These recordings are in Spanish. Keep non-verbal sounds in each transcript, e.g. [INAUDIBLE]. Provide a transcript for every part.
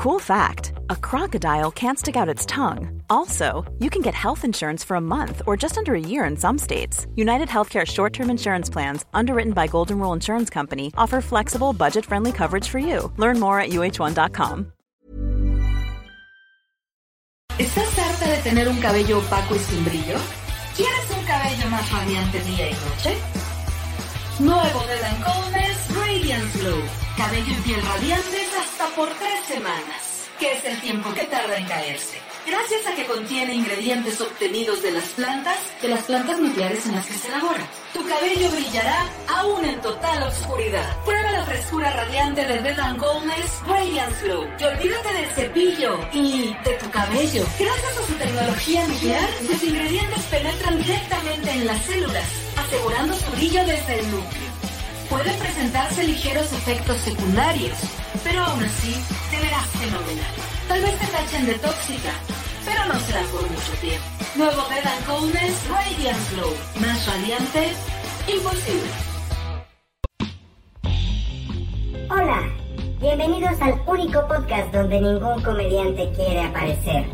Cool fact a crocodile can't stick out its tongue. Also, you can get health insurance for a month or just under a year in some states. United Healthcare short term insurance plans, underwritten by Golden Rule Insurance Company, offer flexible, budget friendly coverage for you. Learn more at uh1.com. ¿Estás harta de tener un cabello opaco y sin brillo? ¿Quieres un cabello más radiante día y noche? Nuevo de Coldness Radiance Glow. Cabello y piel radiantes hasta por tres semanas, que es el tiempo que tarda en caerse. Gracias a que contiene ingredientes obtenidos de las plantas, de las plantas nucleares en las que se elabora. Tu cabello brillará aún en total oscuridad. Prueba la frescura radiante de Dead and Radiance Glow. Y olvídate del cepillo y de tu cabello. Gracias a su tecnología nuclear, sus ingredientes penetran directamente en las células, asegurando su brillo desde el núcleo. Pueden presentarse ligeros efectos secundarios, pero aún así te verás fenomenal. Tal vez te tachen de tóxica, pero no será por mucho tiempo. Nuevo and Coldness Radiance Glow. Más radiante, imposible. Hola, bienvenidos al único podcast donde ningún comediante quiere aparecer.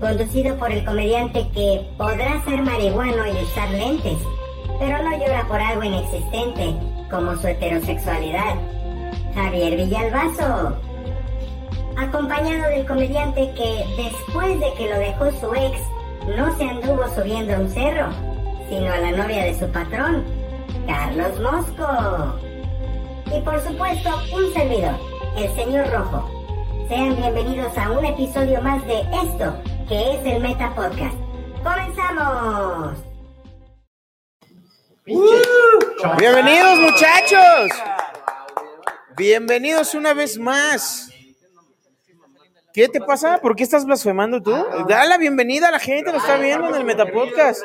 Conducido por el comediante que podrá ser marihuano y usar lentes, pero no llora por algo inexistente como su heterosexualidad. Javier Villalbazo. Acompañado del comediante que después de que lo dejó su ex, no se anduvo subiendo a un cerro, sino a la novia de su patrón, Carlos Mosco. Y por supuesto, un servidor, el señor Rojo. Sean bienvenidos a un episodio más de esto, que es el Meta Podcast. ¡Comenzamos! Bienvenidos muchachos. Bienvenidos una vez más. ¿Qué te pasa? ¿Por qué estás blasfemando tú? Da la bienvenida a la gente, lo está viendo en el Metapodcast.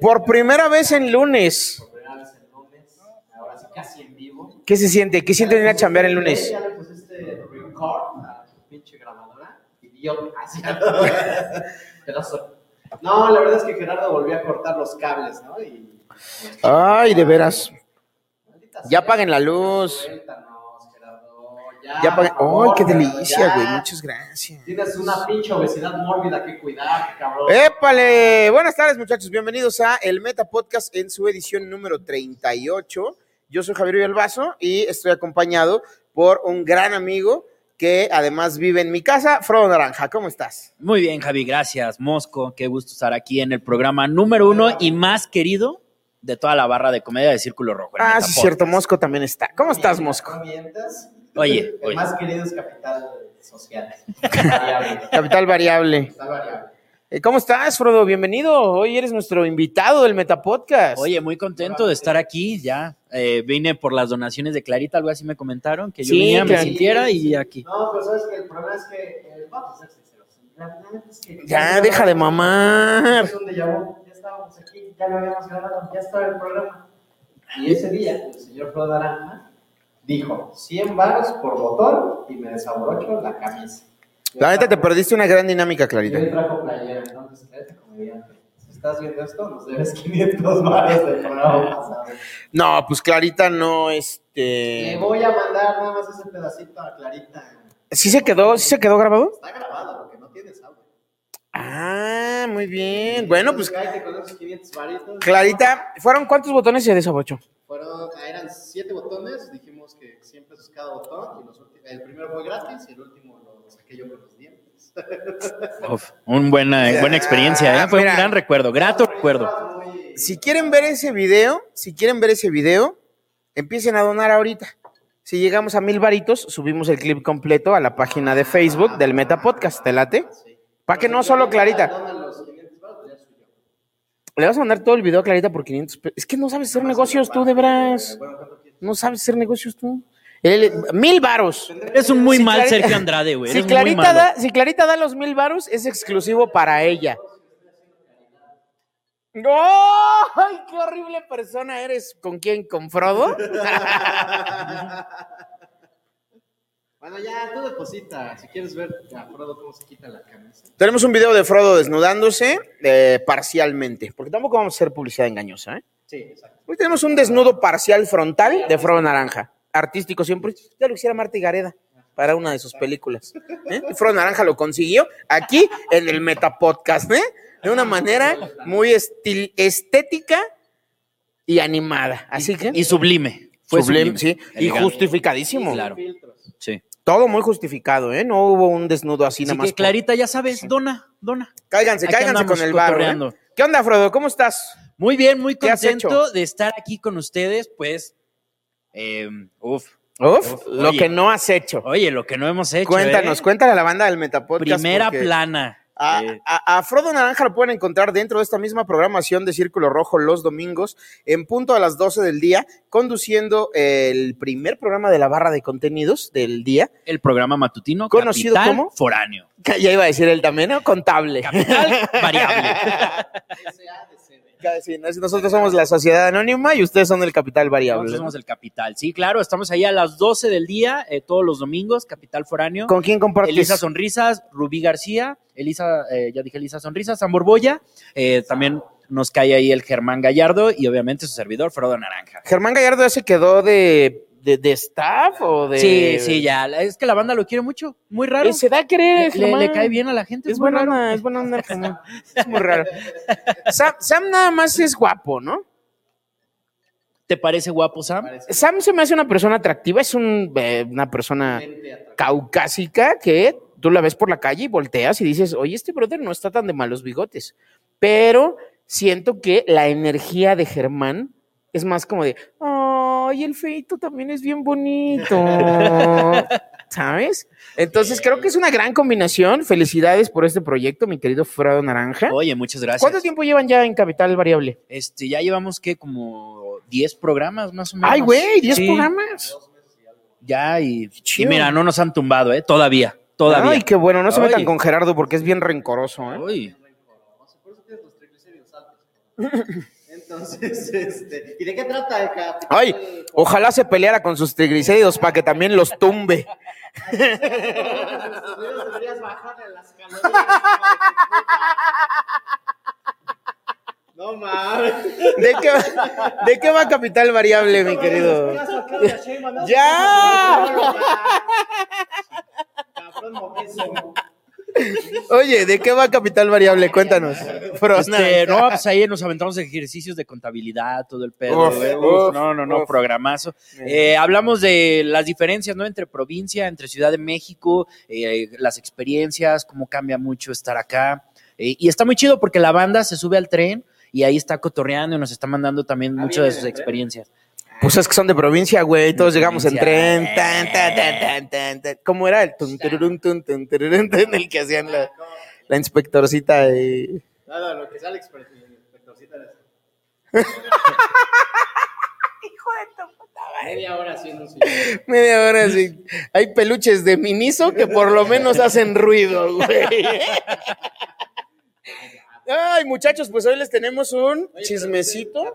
Por primera vez en lunes. ¿Qué se siente? ¿Qué siente venir a chambear el lunes? [LAUGHS] No, la verdad es que Gerardo volvió a cortar los cables, ¿no? Y, Ay, de veras. Ya apaguen la luz. Ya, Ya Ay, qué delicia, güey. Muchas gracias. Tienes una pinche obesidad mórbida que cuidar, cabrón. ¡Épale! Buenas tardes, muchachos. Bienvenidos a el Meta Podcast en su edición número 38. Yo soy Javier Villalbazo y estoy acompañado por un gran amigo que además vive en mi casa, Frodo Naranja. ¿Cómo estás? Muy bien, Javi, gracias. Mosco, qué gusto estar aquí en el programa número uno y más querido de toda la barra de comedia de Círculo Rojo. Ah, sí, cierto. Mosco también está. ¿Cómo estás, Mosco? Oye, El oye. más querido es capital social. [LAUGHS] Variable. Capital variable. Está variable. Eh, ¿Cómo estás, Frodo? Bienvenido. Hoy eres nuestro invitado del Meta Podcast. Oye, muy contento de estar aquí ya. Eh, vine por las donaciones de Clarita, algo así me comentaron, que yo Sí, viniera, me sintiera y aquí. No, pero sabes que el problema es que. eh, vamos a ser sinceros. La verdad es que. Ya, deja de mamar. Es un déjà vu. Ya estábamos aquí, ya lo habíamos grabado, ya estaba el programa. Y ese día, el señor Naranja dijo 100 baros por botón y me desabrocho la camisa. La neta, te perdiste una gran dinámica, Clarita. hoy trajo playera, entonces, Clarita comediante. Si estás viendo esto, nos debes 500 baros del programa pasado. No, pues Clarita no, Le este... voy a mandar nada más ese pedacito a Clarita. ¿Sí se quedó, sí se quedó grabado? Está grabado porque no tienes audio. Ah, muy bien. Bueno, pues Entonces, cállate con esos 500 varitos. Clarita, ¿fueron cuántos botones se desabrochó? Fueron, ah, eran 7 botones, dijimos que 100 pesos cada botón. Y los últimos- el primero fue gratis y el último lo saqué yo con los dientes. [LAUGHS] Uf, un buena, buena experiencia, ¿eh? Fue Mira. un gran recuerdo, grato recuerdo. Muy- Si quieren ver ese video, si quieren ver ese video, empiecen a donar ahorita. Si llegamos a mil varitos, subimos el clip completo a la página de Facebook del Meta Podcast. ¿Te late? Sí. Para que no solo Clarita. Donan los 500 baros, ya soy yo. Le vas a mandar todo el video a Clarita por 500 pesos. Es que no sabes hacer negocios tú, de veras. No sabes hacer negocios tú. Mil varos. Eres un muy Si mal Clarita- Sergio Andrade, güey. Si Clarita, da, si Clarita da los mil varos, es exclusivo para ella. ¡No! ¡Ay, qué horrible persona eres! ¿Con quién? ¿Con Frodo? [LAUGHS] [LAUGHS] Bueno, ya, tú deposita. Si quieres ver a Frodo cómo se quita la camisa. Tenemos un video de Frodo desnudándose eh, parcialmente, porque tampoco vamos a hacer publicidad engañosa. ¿eh? Sí, exacto. Hoy tenemos un desnudo parcial frontal de Frodo Naranja. artístico siempre. Ya lo quisiera Marta y Gareda para una de sus películas. ¿eh? Y Frodo Naranja lo consiguió aquí en el Metapodcast, ¿eh? De una manera muy estil- estética y animada. Así que. Y sublime. Fue sublime, sublime. sí. Y justificadísimo. Claro. Todo muy justificado, ¿eh? No hubo un desnudo así Así nada más. que Clarita, ya sabes, dona, dona. Cáiganse, Aquí cáiganse con el barro. ¿eh? ¿Qué onda, Frodo? ¿Cómo estás? Muy bien, muy ¿Qué has contento de estar aquí con ustedes, pues. eh, uf. Uf, Uf, lo oye. que no has hecho. Oye, lo que no hemos hecho. Cuéntanos, ¿eh? cuéntale a la banda del Metapodcast. Primera porque plana. A, Eh, a- a Frodo Naranja lo pueden encontrar dentro de esta misma programación de Círculo Rojo los domingos, en punto a las 12 del día, conduciendo el primer programa de la barra de contenidos del día. el programa matutino. ¿Conocido Capital como? Foráneo. [LAUGHS] Ya iba a decir él también, ¿no? Contable. Capital [LAUGHS] variable. [LAUGHS] Nosotros somos la sociedad anónima y ustedes son el capital variable. Nosotros somos el Capital. Sí, claro, estamos ahí a las 12 del día, eh, todos los domingos, Capital Foráneo. ¿Con quién compartes? Elisa Sonrisas, Rubí García, Elisa, eh, ya dije Elisa Sonrisas, San Borbolla, eh, también nos cae ahí el Germán Gallardo y obviamente su servidor, Frodo Naranja. Germán Gallardo ya se quedó de, de, de staff o de... Sí, sí, ya. Es que la banda lo quiere mucho, muy raro. Eh, se da a querer, le, le- Germán. le cae bien a la gente. Es buena onda, es buena onda. Es muy raro. [LAUGHS] Sam, Sam nada más es guapo, ¿no? ¿Te parece guapo, Sam? Sam se me hace una persona atractiva, es un, eh, una persona caucásica que tú la ves por la calle y volteas y dices, oye, este brother no está tan de malos bigotes. Pero siento que la energía de Germán es más como de, ay, el feito también es bien bonito. [LAUGHS] ¿Sabes? Entonces creo que es una gran combinación. Felicidades por este proyecto, mi querido Frado Naranja. Oye, muchas gracias. ¿Cuánto tiempo llevan ya en Capital Variable? Este, ya llevamos que como 10 programas más o menos. Ay, güey, 10 Sí, programas. Ya, y, y mira, no nos han tumbado, ¿eh? Todavía, todavía. Ay, qué bueno, no se Oye. metan con Gerardo porque es bien rencoroso, ¿eh? Uy, [LAUGHS] Entonces, [LAUGHS] este, ¿y de qué trata el capítulo? Ay, ojalá se peleara con sus triglicéridos para que también los tumbe. [LAUGHS] No mames. ¿De qué, va- de qué va Capital Variable, mi querido? ¡Ya! Cabrón. Oye, ¿de qué va Capital Variable? Cuéntanos. Este, no, pues ahí nos aventamos ejercicios de contabilidad, todo el pedo. Uf, uf, no, no, no, uf. programazo. Eh, hablamos de las diferencias, ¿no? Entre provincia, entre Ciudad de México, eh, las experiencias, cómo cambia mucho estar acá. Eh, y está muy chido porque la banda se sube al tren y ahí está cotorreando y nos está mandando también mucho de sus experiencias. Pues es que son de provincia, güey. Todos De llegamos en tren. Tan, tan, tan, tan, tan, tan. ¿Cómo era? El tun, tururún, tun, tun, tururún, tun, el que hacían la, la inspectorcita. y- Nada, lo que sale expert- inspectorcita eres. [LAUGHS] Media hora haciendo un sillón. [LAUGHS] Media hora así. Hay peluches de Miniso que por lo menos hacen ruido, güey. [LAUGHS] Ay, muchachos, pues hoy les tenemos un Oye, chismecito.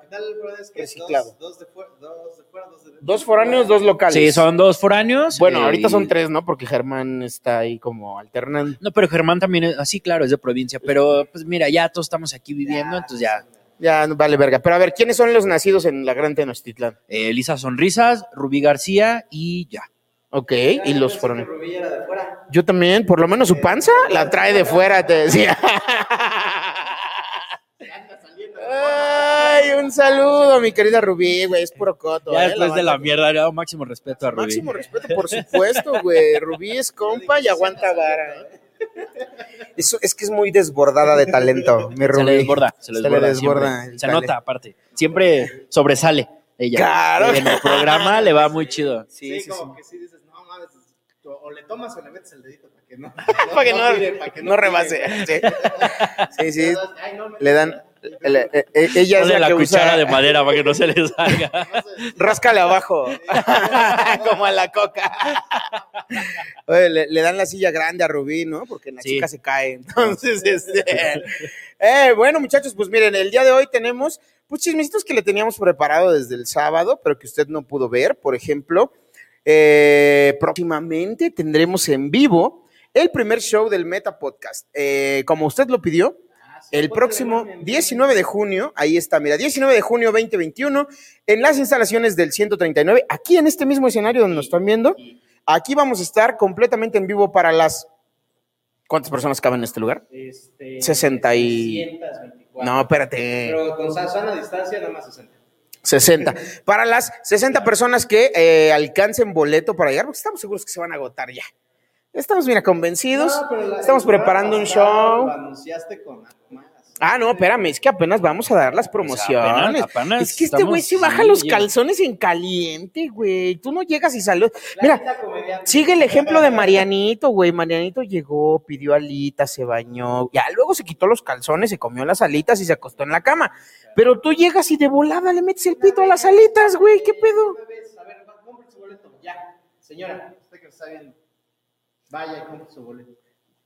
es que Reciclado. Dos, dos de fuera, dos de fuera, dos de dentro. Dos foráneos, dos locales. Sí, son dos foráneos. Bueno, eh, ahorita son tres, ¿no? Porque Germán está ahí como alternando. No, pero Germán también es así, claro, es de provincia. Pero pues mira, ya todos estamos aquí viviendo, entonces ya. Ya, vale verga. Pero a ver, ¿quiénes son los nacidos en la Gran Tenochtitlán? Eh, Elisa Sonrisas, Rubí García y ya. Ok, Ah, y los foráneos. que Rubí era de fuera. Yo también, por lo menos su panza la trae de fuera, te decía. [LAUGHS] Ay, un saludo, mi querida Rubí, güey, es puro coto. Ya ¿eh? después de la mierda, le damos máximo respeto a Rubí. Máximo respeto, por supuesto, güey. Rubí es compa y aguanta vara. ¿eh? Eso, es que es muy desbordada de talento, mi Se Rubí. le desborda, se le Se le desborda. Se nota, aparte. Siempre sobresale ella. Claro. En el programa le va muy chido. Sí, como que sí dices, no mames, o le tomas o le metes el dedito para que no. [LAUGHS] Para que no, tire, para que no rebase. Sí, [LAUGHS] sí. sí. Ay, no, me- Le dan. Le- eh, eh, ella es la, la que cuchara usa. de madera para que no se le salga. [LAUGHS] Ráscale abajo. [LAUGHS] Como a la coca. Oye, le, le dan la silla grande a Rubí, ¿no? Porque la Sí. chica se cae. Entonces, este. eh, bueno, muchachos, pues miren, el día de hoy tenemos pues chismecitos que le teníamos preparado desde el sábado, pero que usted no pudo ver. Por ejemplo, eh, próximamente tendremos en vivo el primer show del Meta Podcast. Eh, como usted lo pidió, el próximo 19 de junio, ahí está, mira, 19 de junio 2021, en las instalaciones del 139, aquí en este mismo escenario donde nos están viendo, aquí vamos a estar completamente en vivo para las... ¿Cuántas personas caben en este lugar? Este, 60 y- 324. No, espérate. Pero con sa- sana distancia, nada más 60. 60. Para las 60 personas que eh, alcancen boleto para llegar, porque estamos seguros que se van a agotar ya. Estamos bien convencidos. No, pero la- Estamos preparando un show. Lo anunciaste con algo más. Ah, no, espérame, es que apenas vamos a dar las promociones. apenas- apenas es que este güey se baja los calzones en caliente, güey. Tú no llegas y saludas. Mira, sigue el ejemplo de Marianito, güey. Marianito llegó, pidió alitas, se bañó. Ya luego se quitó los calzones, se comió las alitas y se acostó en la cama. Pero tú llegas y de volada le metes el pito a las alitas, güey. ¿Qué pedo? A ver, compre su boleto. Ya. Señora, usted que está viendo. Vaya compre su boleto.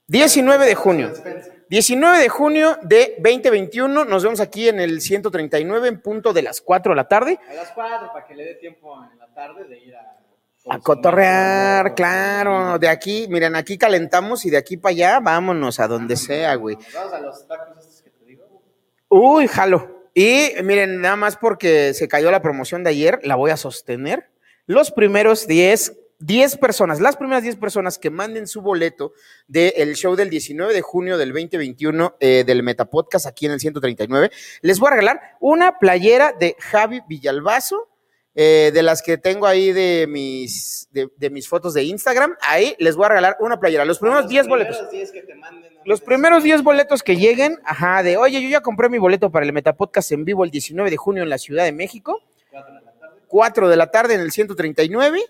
19 de junio. Despensa. 19 de junio de 2021. Nos vemos aquí en el 139 en punto de las 4 de la tarde. A las 4 para que le dé tiempo en la tarde de ir a. A cotorrear, claro. De aquí, miren, aquí calentamos y de aquí para allá, vámonos a donde sea, güey. Vamos a los tacos estos que te digo. Uy, jalo. Y miren, nada más porque se cayó la promoción de ayer, la voy a sostener. Los primeros 10, 10 personas, las primeras 10 personas que manden su boleto del show del 19 de junio del 2021 eh, del Metapodcast aquí en el 139, les voy a regalar una playera de Javi Villalbazo. eh, de las que tengo ahí de mis, de, de mis fotos de Instagram, ahí les voy a regalar una playera. Los primeros 10 boletos. Los 10 que te manden. ¿no? Los primeros 10 boletos que lleguen, ajá, de oye, yo ya compré mi boleto para el Metapodcast en vivo el 19 de junio en la Ciudad de México, Cuatro de la tarde. 4 de la tarde en el 139.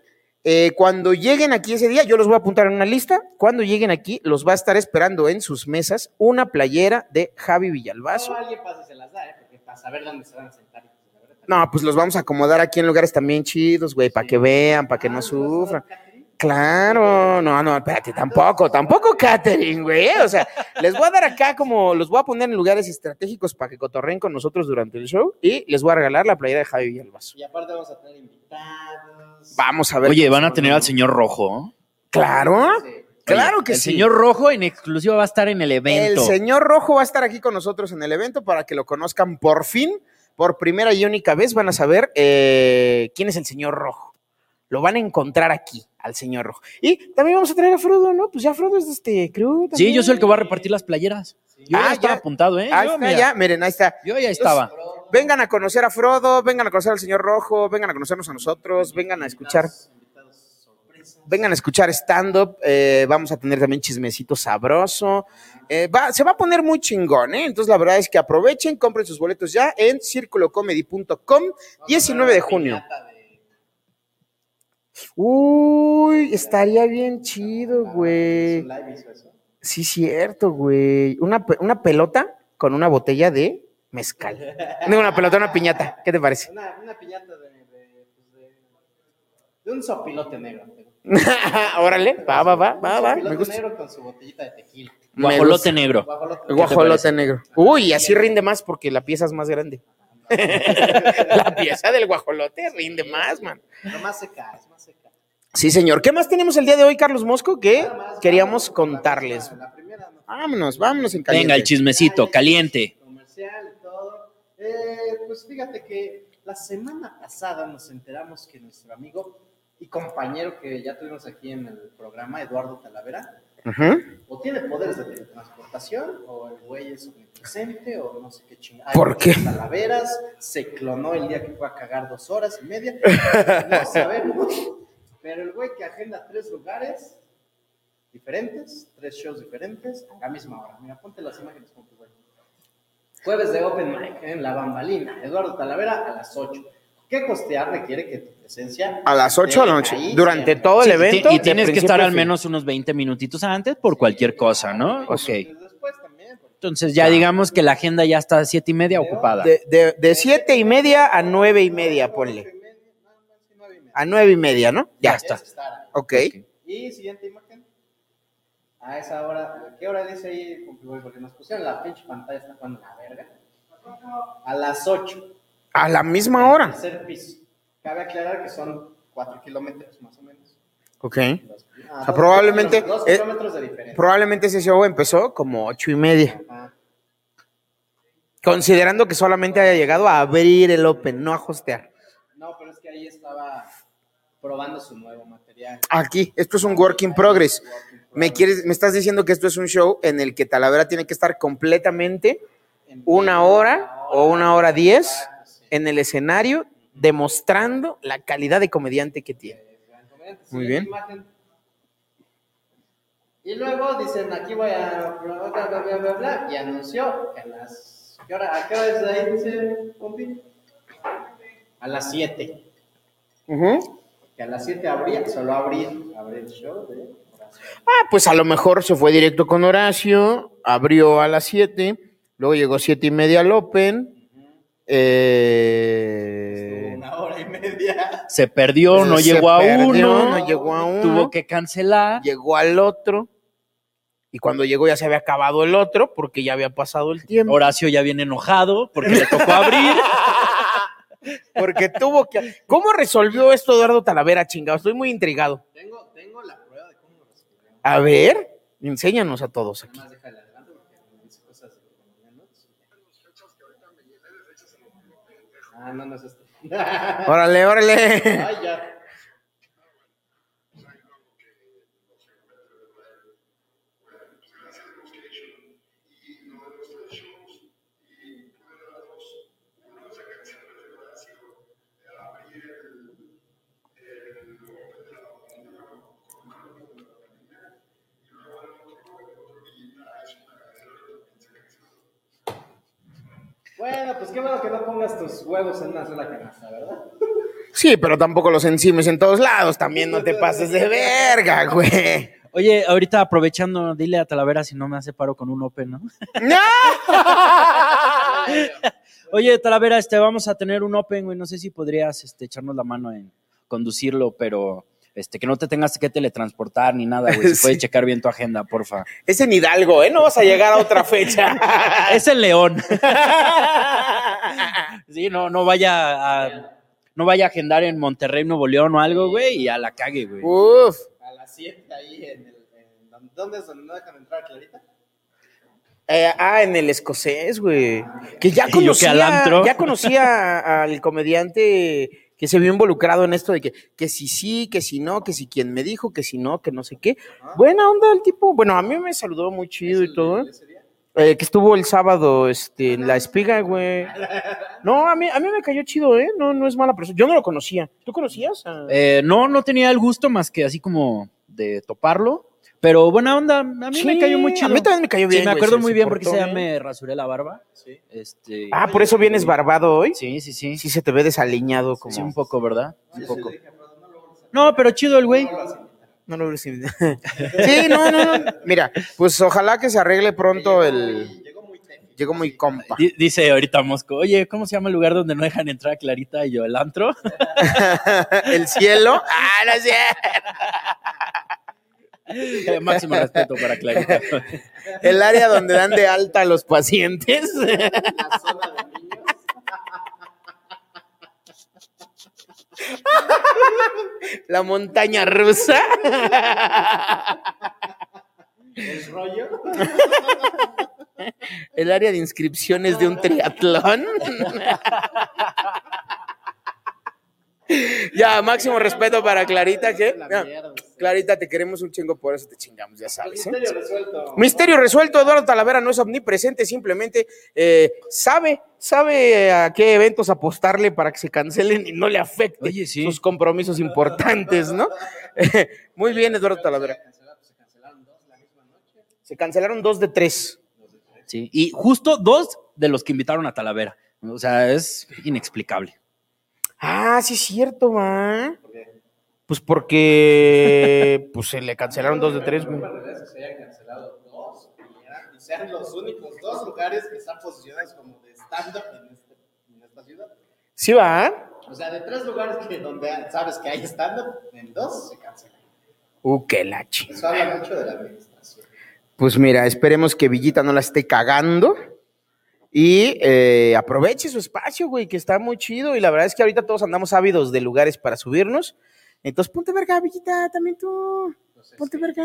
Eh, cuando lleguen aquí ese día, yo los voy a apuntar en una lista. Cuando lleguen aquí, los va a estar esperando en sus mesas una playera de Javi Villalbazo. No, alguien pasa y se las da, ¿eh? Porque para saber dónde se van a sentar. pues, No, pues los vamos a acomodar aquí en lugares también chidos, güey, para que vean, para que no Ah, ¿nos vas a dar sufran. Claro, no, no, espérate, tampoco, tampoco catering, güey. O sea, les voy a dar acá como, los voy a poner en lugares estratégicos para que cotorren con nosotros durante el show y les voy a regalar la playera de Javi Villalbazo. Y aparte vamos a tener invitados. Vamos a ver. Oye, van a tener al señor Rojo. Claro, Sí. claro Oye, que el sí. señor Rojo en exclusiva va a estar en el El evento. señor Rojo va a estar aquí con nosotros en el evento para que lo conozcan por fin, por primera y única vez van a saber eh, quién es el señor Rojo. Lo van a encontrar aquí, al señor Rojo. Y también vamos a traer a Frodo, ¿no? Pues ya Frodo es de este crew. Sí, yo soy el que va a repartir las playeras. Yo Ah, ya estaba ya. apuntado, ¿eh? Ahí Yo, está, mira, ya, miren, ahí está. yo ya estaba. Vengan a conocer a Frodo, vengan a conocer al señor Rojo, vengan a conocernos a nosotros, vengan a escuchar, vengan a escuchar stand-up, eh, vamos a tener también chismecito sabroso. Eh, se va a poner muy chingón, ¿eh? Entonces la verdad es que aprovechen, compren sus boletos ya en circulocomedy.com, 19 de junio. Uy, estaría bien chido, güey. Sí, cierto, güey. Una, una pelota con una botella de mezcal. No, una pelota, una piñata. ¿Qué te parece? Una, una piñata de, de, pues, de, de un sopilote negro. [LAUGHS] Órale, va, va, va, va, Un va. sopilote Me gusta. negro con su botellita de tequila. Guajolote negro. Guajolote. negro. Uy, así rinde más porque la pieza es más grande. [LAUGHS] la pieza del guajolote rinde más, man. Pero más seca, es más seca. Sí, señor. ¿Qué más tenemos el día de hoy, Carlos Mosco? Que queríamos contarles. primera- La primera no. Vámonos, vámonos en caliente. Venga, el chismecito, caliente. Pues fíjate que la semana pasada nos enteramos que nuestro amigo y compañero que ya tuvimos aquí en el programa, Eduardo Talavera, Ujú. o tiene poderes de teletransportación, o el güey es omnipresente, o no sé qué chingada. ¿Por qué? Talaveras, se clonó el día que fue a cagar dos horas y media. [LAUGHS] No sabemos. Pero el güey que agenda tres lugares diferentes, tres shows diferentes, a la misma hora. Mira, ponte las imágenes güey. Jueves de Open Mic en La Bambalina, Eduardo Talavera a las 8. ¿Qué costear requiere que tu presencia A las 8 de la noche. ahí Durante siempre? todo el Sí, evento. y tienes que estar al menos unos 20 minutitos antes por cualquier cosa, ¿no? Ok. Después también. Entonces ya digamos que la agenda ya está a siete y media ocupada. De, de, de siete y media a nueve y media, ponle. sí. A nueve y media, ¿no? Ya está. Ok. Y siguiente imagen. A esa hora, ¿qué hora dice ahí? Porque nos pusieron la pinche pantalla, está jugando la verga. A las 8. A la misma hora. Tercer piso. Cabe aclarar que son 4 kilómetros más o menos. Ok. Ah, sea, probablemente, kilómetros- Dos kilómetros de diferencia. Probablemente ese show empezó como ocho y media. Ajá. Considerando que solamente haya llegado a abrir el Open, no a hostear. No, pero es que ahí estaba probando su nuevo material. Aquí, esto es un work in progress. ¿Me, quieres, me estás diciendo que esto es un show en el que Talavera tiene que estar completamente En una hora o una hora diez sí. en el escenario demostrando la calidad de comediante que tiene. Muy bien. Y luego dicen, aquí voy a bla, bla, bla, bla, bla, y anunció que a las... ¿qué hora, ¿A qué hora es ahí, dice compi? A las 7. Ujú. Que a las 7 abría, solo abrir, abrir el show de Horacio. Ah, pues a lo mejor se fue directo con Horacio, abrió a las 7, luego llegó siete y media al Open. eh, Estuvo una hora y media. Se perdió, no Se llegó a uno. no llegó a uno. Tuvo que cancelar. llegó al otro. Y cuando llegó ya se había acabado el otro porque ya había pasado el tiempo. Horacio ya viene enojado porque le tocó abrir. [LAUGHS] Porque tuvo que. ¿Cómo resolvió esto Eduardo Talavera, chingado? Estoy muy intrigado. Tengo, tengo la prueba de cómo lo resolvió. A ver, enséñanos a todos aquí. Ah, no, no es esto. Órale, órale. Ay, ya. Bueno, pues qué bueno que no pongas tus huevos en una sola canasta, ¿verdad? Sí, pero tampoco los encimes en todos lados. También no te pases de verga, güey. Oye, ahorita aprovechando, dile a Talavera si no me hace paro con un Open, ¿no? ¡No! [LAUGHS] Oye, Talavera, este, vamos a tener un Open, güey. No sé si podrías este, echarnos la mano en conducirlo, pero este, que no te tengas que teletransportar ni nada, güey. [LAUGHS] Si Sí. puedes checar bien tu agenda, porfa. Es en Hidalgo, ¿eh? No vas a llegar a otra fecha. [LAUGHS] es el León. [LAUGHS] sí, no, no vaya a. No vaya a agendar en Monterrey, Nuevo León o algo, güey, y a la cague, güey. Uf. A las 7 ahí en el. En, ¿dónde- ¿Dónde es donde no dejan entrar Clarita? Eh, ah, en el escocés, güey. Que ya que conocía, al antro. ya conocía al comediante que se vio involucrado en esto de que, que si sí, que si no, que si quien me dijo, que si no, que no sé qué. Buena onda el tipo. Bueno, a mí me saludó muy chido y todo. ¿eh? Eh, que estuvo el sábado este, en la espiga, [LAUGHS] güey. No, a mí, a mí me cayó chido, ¿eh? No, no es mala persona. Yo no lo conocía. ¿Tú conocías? a- Eh, no, no tenía el gusto más que así como de toparlo. Pero buena onda, a mí Sí, me cayó muy chido. a mí también me cayó bien, Sí, me acuerdo muy bien porque bien. me rasuré la barba. Sí. Este, Ah, por eso vienes barbado hoy. sí, sí, sí. Sí, se te ve desaliñado como. Sí, un poco, ¿verdad? Un poco. no lo vuelvas a- No, pero chido el güey. no lo vuelvas a invitar. No lo hubieras invitado. [LAUGHS] Sí, no, no, no. Mira, pues ojalá que se arregle pronto el. Llegó muy técnico. Llegó muy compa. Di- Dice ahorita Mosco, oye, ¿cómo se llama el lugar donde no dejan entrar a Clarita y yo? ¿El antro? [LAUGHS] El cielo. [LAUGHS] Ah, no es cierto. [LAUGHS] Eh, Máximo respeto para Clarita. [LAUGHS] El área donde dan de alta a los pacientes. [LAUGHS] La zona de niños. La montaña rusa. El rollo. El área de inscripciones de un triatlón. Ya, máximo respeto para Clarita, que La ya, mierda. Clarita, te queremos un chingo, por eso te chingamos, ya sabes. ¿eh? Misterio resuelto. Misterio resuelto, Eduardo Talavera no es omnipresente, simplemente eh, sabe, sabe a qué eventos apostarle para que se cancelen y no le afecte Oye, sí. sus compromisos importantes, ¿no? [LAUGHS] Muy bien, Eduardo Talavera. Se cancelaron dos la misma noche. Se cancelaron dos de tres. Sí, y justo dos de los que invitaron a Talavera. O sea, es inexplicable. Ah, sí es cierto, va. ¿Por qué? Pues porque pues se le cancelaron dos de tres, güey. Se hayan cancelado dos y, sean los únicos dos lugares que están posicionados como de stand-up en, este- esta ciudad. Sí, va. O sea, de tres lugares que donde sabes que hay stand-up, en dos se cancelan. Uh, qué la chingada. Eso habla mucho de la administración. Pues mira, esperemos que Villita no la esté cagando y eh, aproveche su espacio, güey, que está muy chido. Y la verdad es que ahorita todos andamos ávidos de lugares para subirnos. Entonces ponte verga, Villita, también tú. Ponte verga.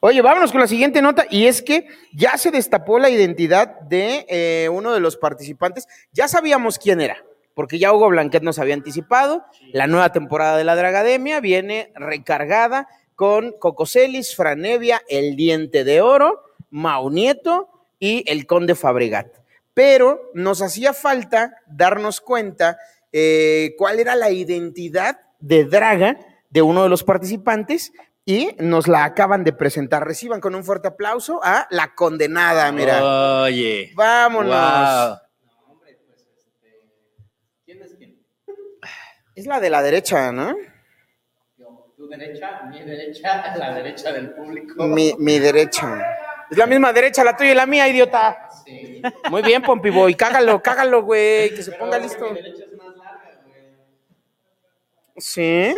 Oye, vámonos con la siguiente nota y es que ya se destapó la identidad de eh, uno de los participantes. Ya sabíamos quién era, porque ya Hugo Blanquet nos había anticipado. La nueva temporada de la Dragademia viene recargada con Cocoselis, Franevia, El Diente de Oro, Mau Nieto y el Conde Fabregat. Pero nos hacía falta darnos cuenta eh, cuál era la identidad de Draga de uno de los participantes y nos la acaban de presentar. Reciban con un fuerte aplauso a la condenada, mira. Oye. Vámonos. Wow. ¿Quién es quién? Es la de la derecha, ¿no? Yo, tu derecha, mi derecha, la derecha del público. Mi, mi derecha. Es la misma derecha, la tuya y la mía, idiota. Sí. Muy bien, Pompi Boy. Cágalo, cágalo, güey. Que se ponga listo. Mi derecha es más larga, güey. Sí.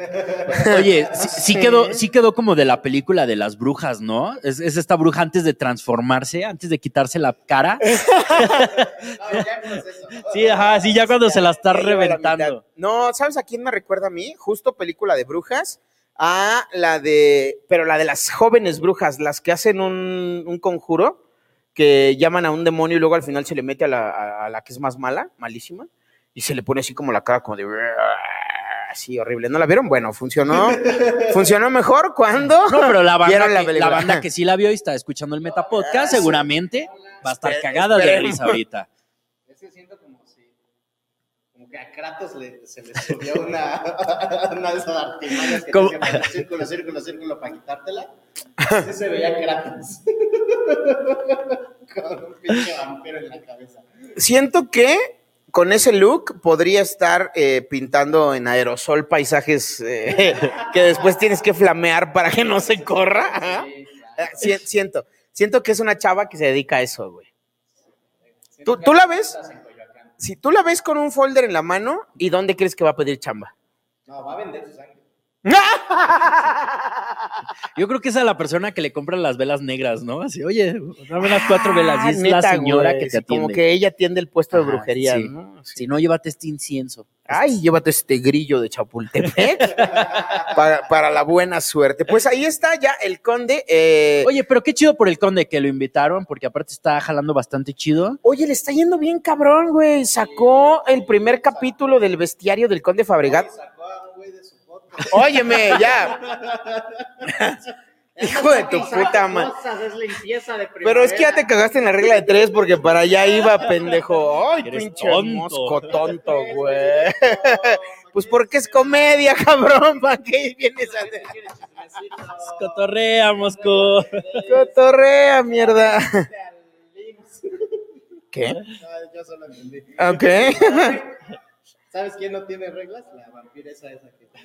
[LAUGHS] Oye, sí, sí quedó, sí quedó como de la película de las brujas, ¿no? Es, es esta bruja antes de transformarse, antes de quitarse la cara. [LAUGHS] No, ya no es eso. [LAUGHS] Sí, ajá, sí, ya cuando se la está la reventando. No, ¿sabes a quién me recuerda a mí? Justo película de brujas. A la de. Pero la de las jóvenes brujas, las que hacen un, un conjuro, que llaman a un demonio y luego al final se le mete a la, a- a la que es más mala, malísima, y se le pone así como la cara como de. Así horrible. ¿No la vieron? Bueno, funcionó. [LAUGHS] funcionó mejor cuando. No, pero la banda, la que, la banda que sí la vio y está escuchando el Metapodcast, seguramente va a estar cagada de risa ahorita. [LAUGHS] Es que siento como si. Como que a Kratos le, se le subió una, [LAUGHS] una de esas artimañas que ¿Cómo? te círculo, círculo, círculo para quitártela. Así se veía Kratos. Con un pinche vampiro en la cabeza. Siento que con ese look podría estar eh, pintando en aerosol paisajes eh, [LAUGHS] que después tienes que flamear para que no se corra. Ajá. Sí, claro. si- siento, siento que es una chava que se dedica a eso, güey. ¿Tú- la ves? Si tú la ves con un folder en la mano, ¿y dónde crees que va a pedir chamba? No, va a vender. [LAUGHS] Yo creo que esa es la persona que le compra las velas negras, ¿no? Así, oye, dame las cuatro velas. Y Ah, es neta, la señora güey, que te sí, atiende. Como que ella atiende el puesto de brujería, sí. ¿no? Sí. Si no, llévate este incienso. Ay, llévate este grillo de Chapultepec [LAUGHS] para, para la buena suerte. Pues ahí está ya el conde. eh, Oye, pero qué chido por el conde que lo invitaron, porque aparte está jalando bastante chido. Oye, le está yendo bien cabrón, güey. Sacó el primer capítulo del bestiario del Conde Fabregat. Sacó a un güey de su podcast. Óyeme, ya. [LAUGHS] Hijo de tu puta madre. Pero es que ya te cagaste en la regla de tres porque para allá iba, pendejo. Ay, pinche tonto. mosco tonto, güey. Pues porque es comedia, [LAUGHS] cabrón. ¿Para qué vienes a Cotorrea, Mosco. cotorrea, mierda? ¿Qué? No, yo solo entendí. Ok. [LAUGHS] ¿Sabes quién no tiene reglas? La vampiresa esa que. [LAUGHS]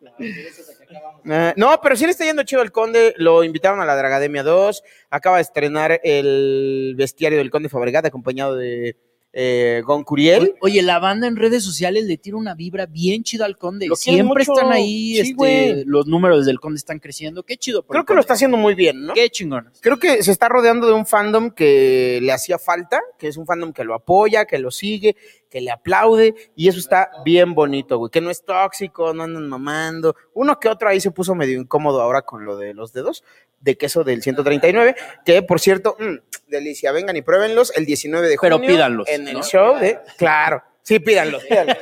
La vampiresa esa que acabamos. Ah, no, pero sí le está yendo chido al Conde. Lo invitaron a la Dragademia 2. Acaba de estrenar el bestiario del Conde Fabregat acompañado de eh, Gon Curiel. Oye, la banda en redes sociales le tira una vibra bien chida al conde. Lo Siempre mucho. están ahí, Sí, este, los números del conde están creciendo. Qué chido. por Creo que lo está haciendo muy bien, ¿no? Qué chingón. Creo que se está rodeando de un fandom que le hacía falta, que es un fandom que lo apoya, que lo sigue, que le aplaude, y eso está bien bonito, güey, que no es tóxico, no andan mamando. Uno que otro ahí se puso medio incómodo ahora con lo de los dedos, de queso del 139, que por cierto, mm, delicia, vengan y pruébenlos el 19 de Pero junio. pídanlos, En el ¿no? show de, claro, sí, pídanlos, pídanlos.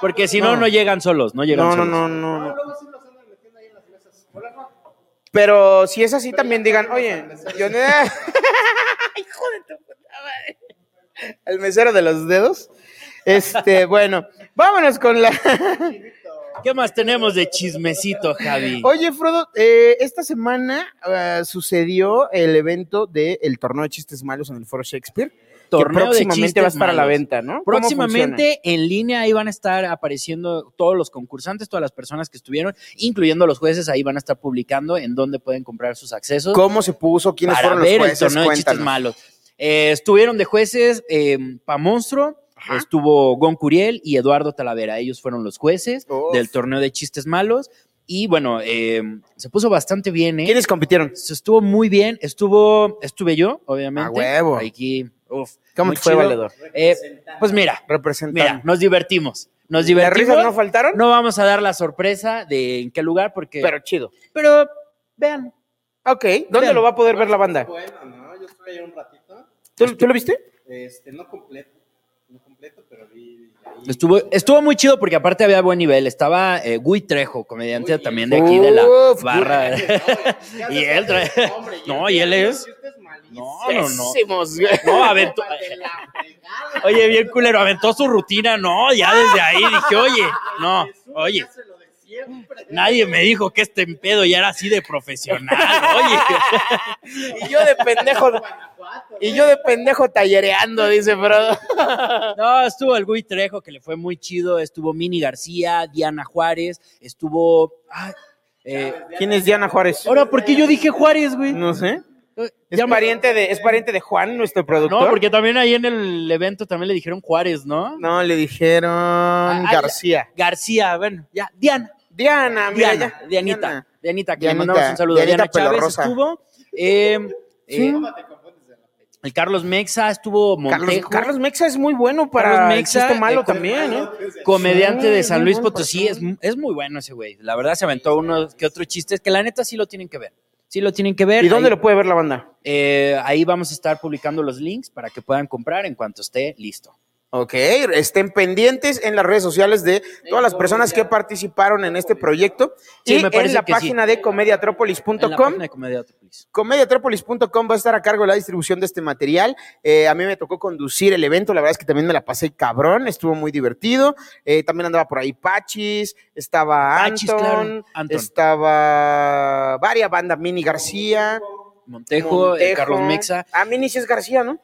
Porque si no, No. llegan solos, no llegan No, solos. no, no, No, no. luego sí los andan metiendo ahí en las mesas. Hola, Juan. Pero si es así, Pero también digan, oye, yo [LAUGHS] [LAUGHS] Hijo de tu puta madre. El mesero de los dedos. Este, [LAUGHS] bueno, vámonos con la. ¿Qué más tenemos de chismecito, Javi? Oye, Frodo, eh, esta semana ah, sucedió el evento del torneo de chistes malos en el Foro Shakespeare. Torneo que de próximamente va a chistes estar a la venta, ¿no? ¿Cómo Próximamente en línea ahí van a estar apareciendo todos los concursantes, todas las personas que estuvieron, incluyendo los jueces, ahí van a estar publicando en dónde pueden comprar sus accesos. ¿Cómo se puso? ¿Quiénes para fueron los ver el torneo de chistes malos. Eh, estuvieron de jueces eh, Pa Monstruo, estuvo Gon Curiel y Eduardo Talavera. Ellos fueron los jueces Uf. del torneo de chistes malos. Y bueno, eh, se puso bastante bien, ¿eh? ¿Quiénes compitieron? Se Estuvo muy bien. Estuvo, estuve yo, obviamente. A huevo. Aquí, Uf, ¿Cómo te fue, chido. valedor? Eh, pues mira, mira, nos divertimos. Nos ¿Las divertimos. risas no faltaron? No vamos a dar la sorpresa de en qué lugar, porque. Pero chido. pero vean. Ok, ¿dónde Vean. lo va a poder ver la banda? Bueno, ¿no? Yo estuve ahí un ratito. ¿Tú, tú lo viste? Este, no completo. No completo, pero vi ahí. Estuvo, estuvo muy chido porque aparte había buen nivel. Estaba eh, Gui Trejo, comediante Uy, también de aquí de la uf, barra. [LAUGHS] Y él trae. [LAUGHS] No, y él es. Este. No, no, no. No, aventó. Oye, bien culero, aventó su rutina. No, ya desde ahí dije, oye, no, oye. Nadie me dijo que este pedo ya era así de profesional. Oye. [LAUGHS] Y yo de pendejo. Guanajuato, Y yo de pendejo tallereando, dice, bro. [LAUGHS] No, estuvo el Gui Trejo, que le fue muy chido. Estuvo Mini García, Diana Juárez. Estuvo. ay, eh, ¿Quién es Diana Juárez? ahora, ¿por qué yo dije Juárez, güey? No sé. Es Ya me- pariente de, es pariente de Juan, nuestro productor. No, porque también ahí en el evento también le dijeron Juárez, ¿no? No, le dijeron Ah, García. García, bueno, ya, Diana. Diana, mira Diana, ya. Dianita, Diana. Dianita, que Dianita, le mandamos un saludo. Dianita Diana Chávez estuvo. eh, eh, el Carlos Mexa estuvo Carlos, Montejo. Carlos Mexa es muy bueno para Carlos el Mexa, chiste malo también, ¿eh? comediante Sí, de San Luis Potosí, es, es muy bueno ese güey. La verdad se aventó unos que otros chistes que la neta sí lo tienen que ver. Sí lo tienen que ver. ¿Y dónde ahí, lo puede ver la banda? eh, ahí vamos a estar publicando los links para que puedan comprar en cuanto esté listo. Ok, estén pendientes en las redes sociales de todas las personas que participaron en este proyecto Sí, y me en la sí. página de comediatropolis.com. Comediatropolis.com va a estar a cargo de la distribución de este material. Eh, a mí me tocó conducir el evento, la verdad es que también me la pasé cabrón, estuvo muy divertido. Eh, también andaba por ahí Pachis, estaba Pachis, Anton, claro, Anton. estaba varias bandas, Mini García, Montejo, eh. Carlos Mexa. Ah, Mini sí es García, ¿no?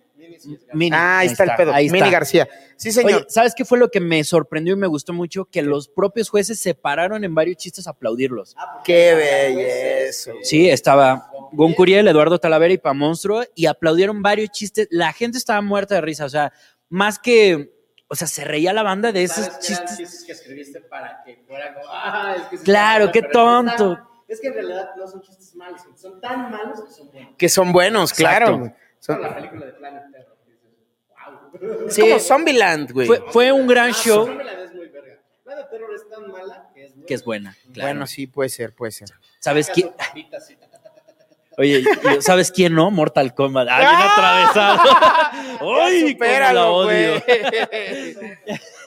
Mini, ah, ahí está, el pedo, ahí Mini está. García. Sí, señor. Oye, ¿sabes qué fue lo que me sorprendió y me gustó mucho? Que los propios jueces se pararon en varios chistes a aplaudirlos. Qué belleza. Sí, estaba Gon Curiel, Eduardo Talavera y Pa Monstruo y aplaudieron varios chistes. La gente estaba muerta de risa, o sea, más que, o sea, se reía la banda de esos ¿Sabes que eran chistes. chistes que escribiste para que fuera como, ah, es que Claro, qué tonto. Es que en realidad no son chistes malos, son tan malos que son buenos. Que son buenos, claro. Son- Como la película de Planet Terror. wow. es Sí. como Zombieland, güey. Fue, fue un gran show Zombieland es muy verga. Planet Terror es tan mala que es buena. que es buena. Claro. Bueno, sí, puede ser, puede ser. ¿Sabes quién? Oye, ¿sabes quién no? Mortal Kombat. Ah, bien atravesado. [LAUGHS] ¡Ay, la Supéralo, odio! güey.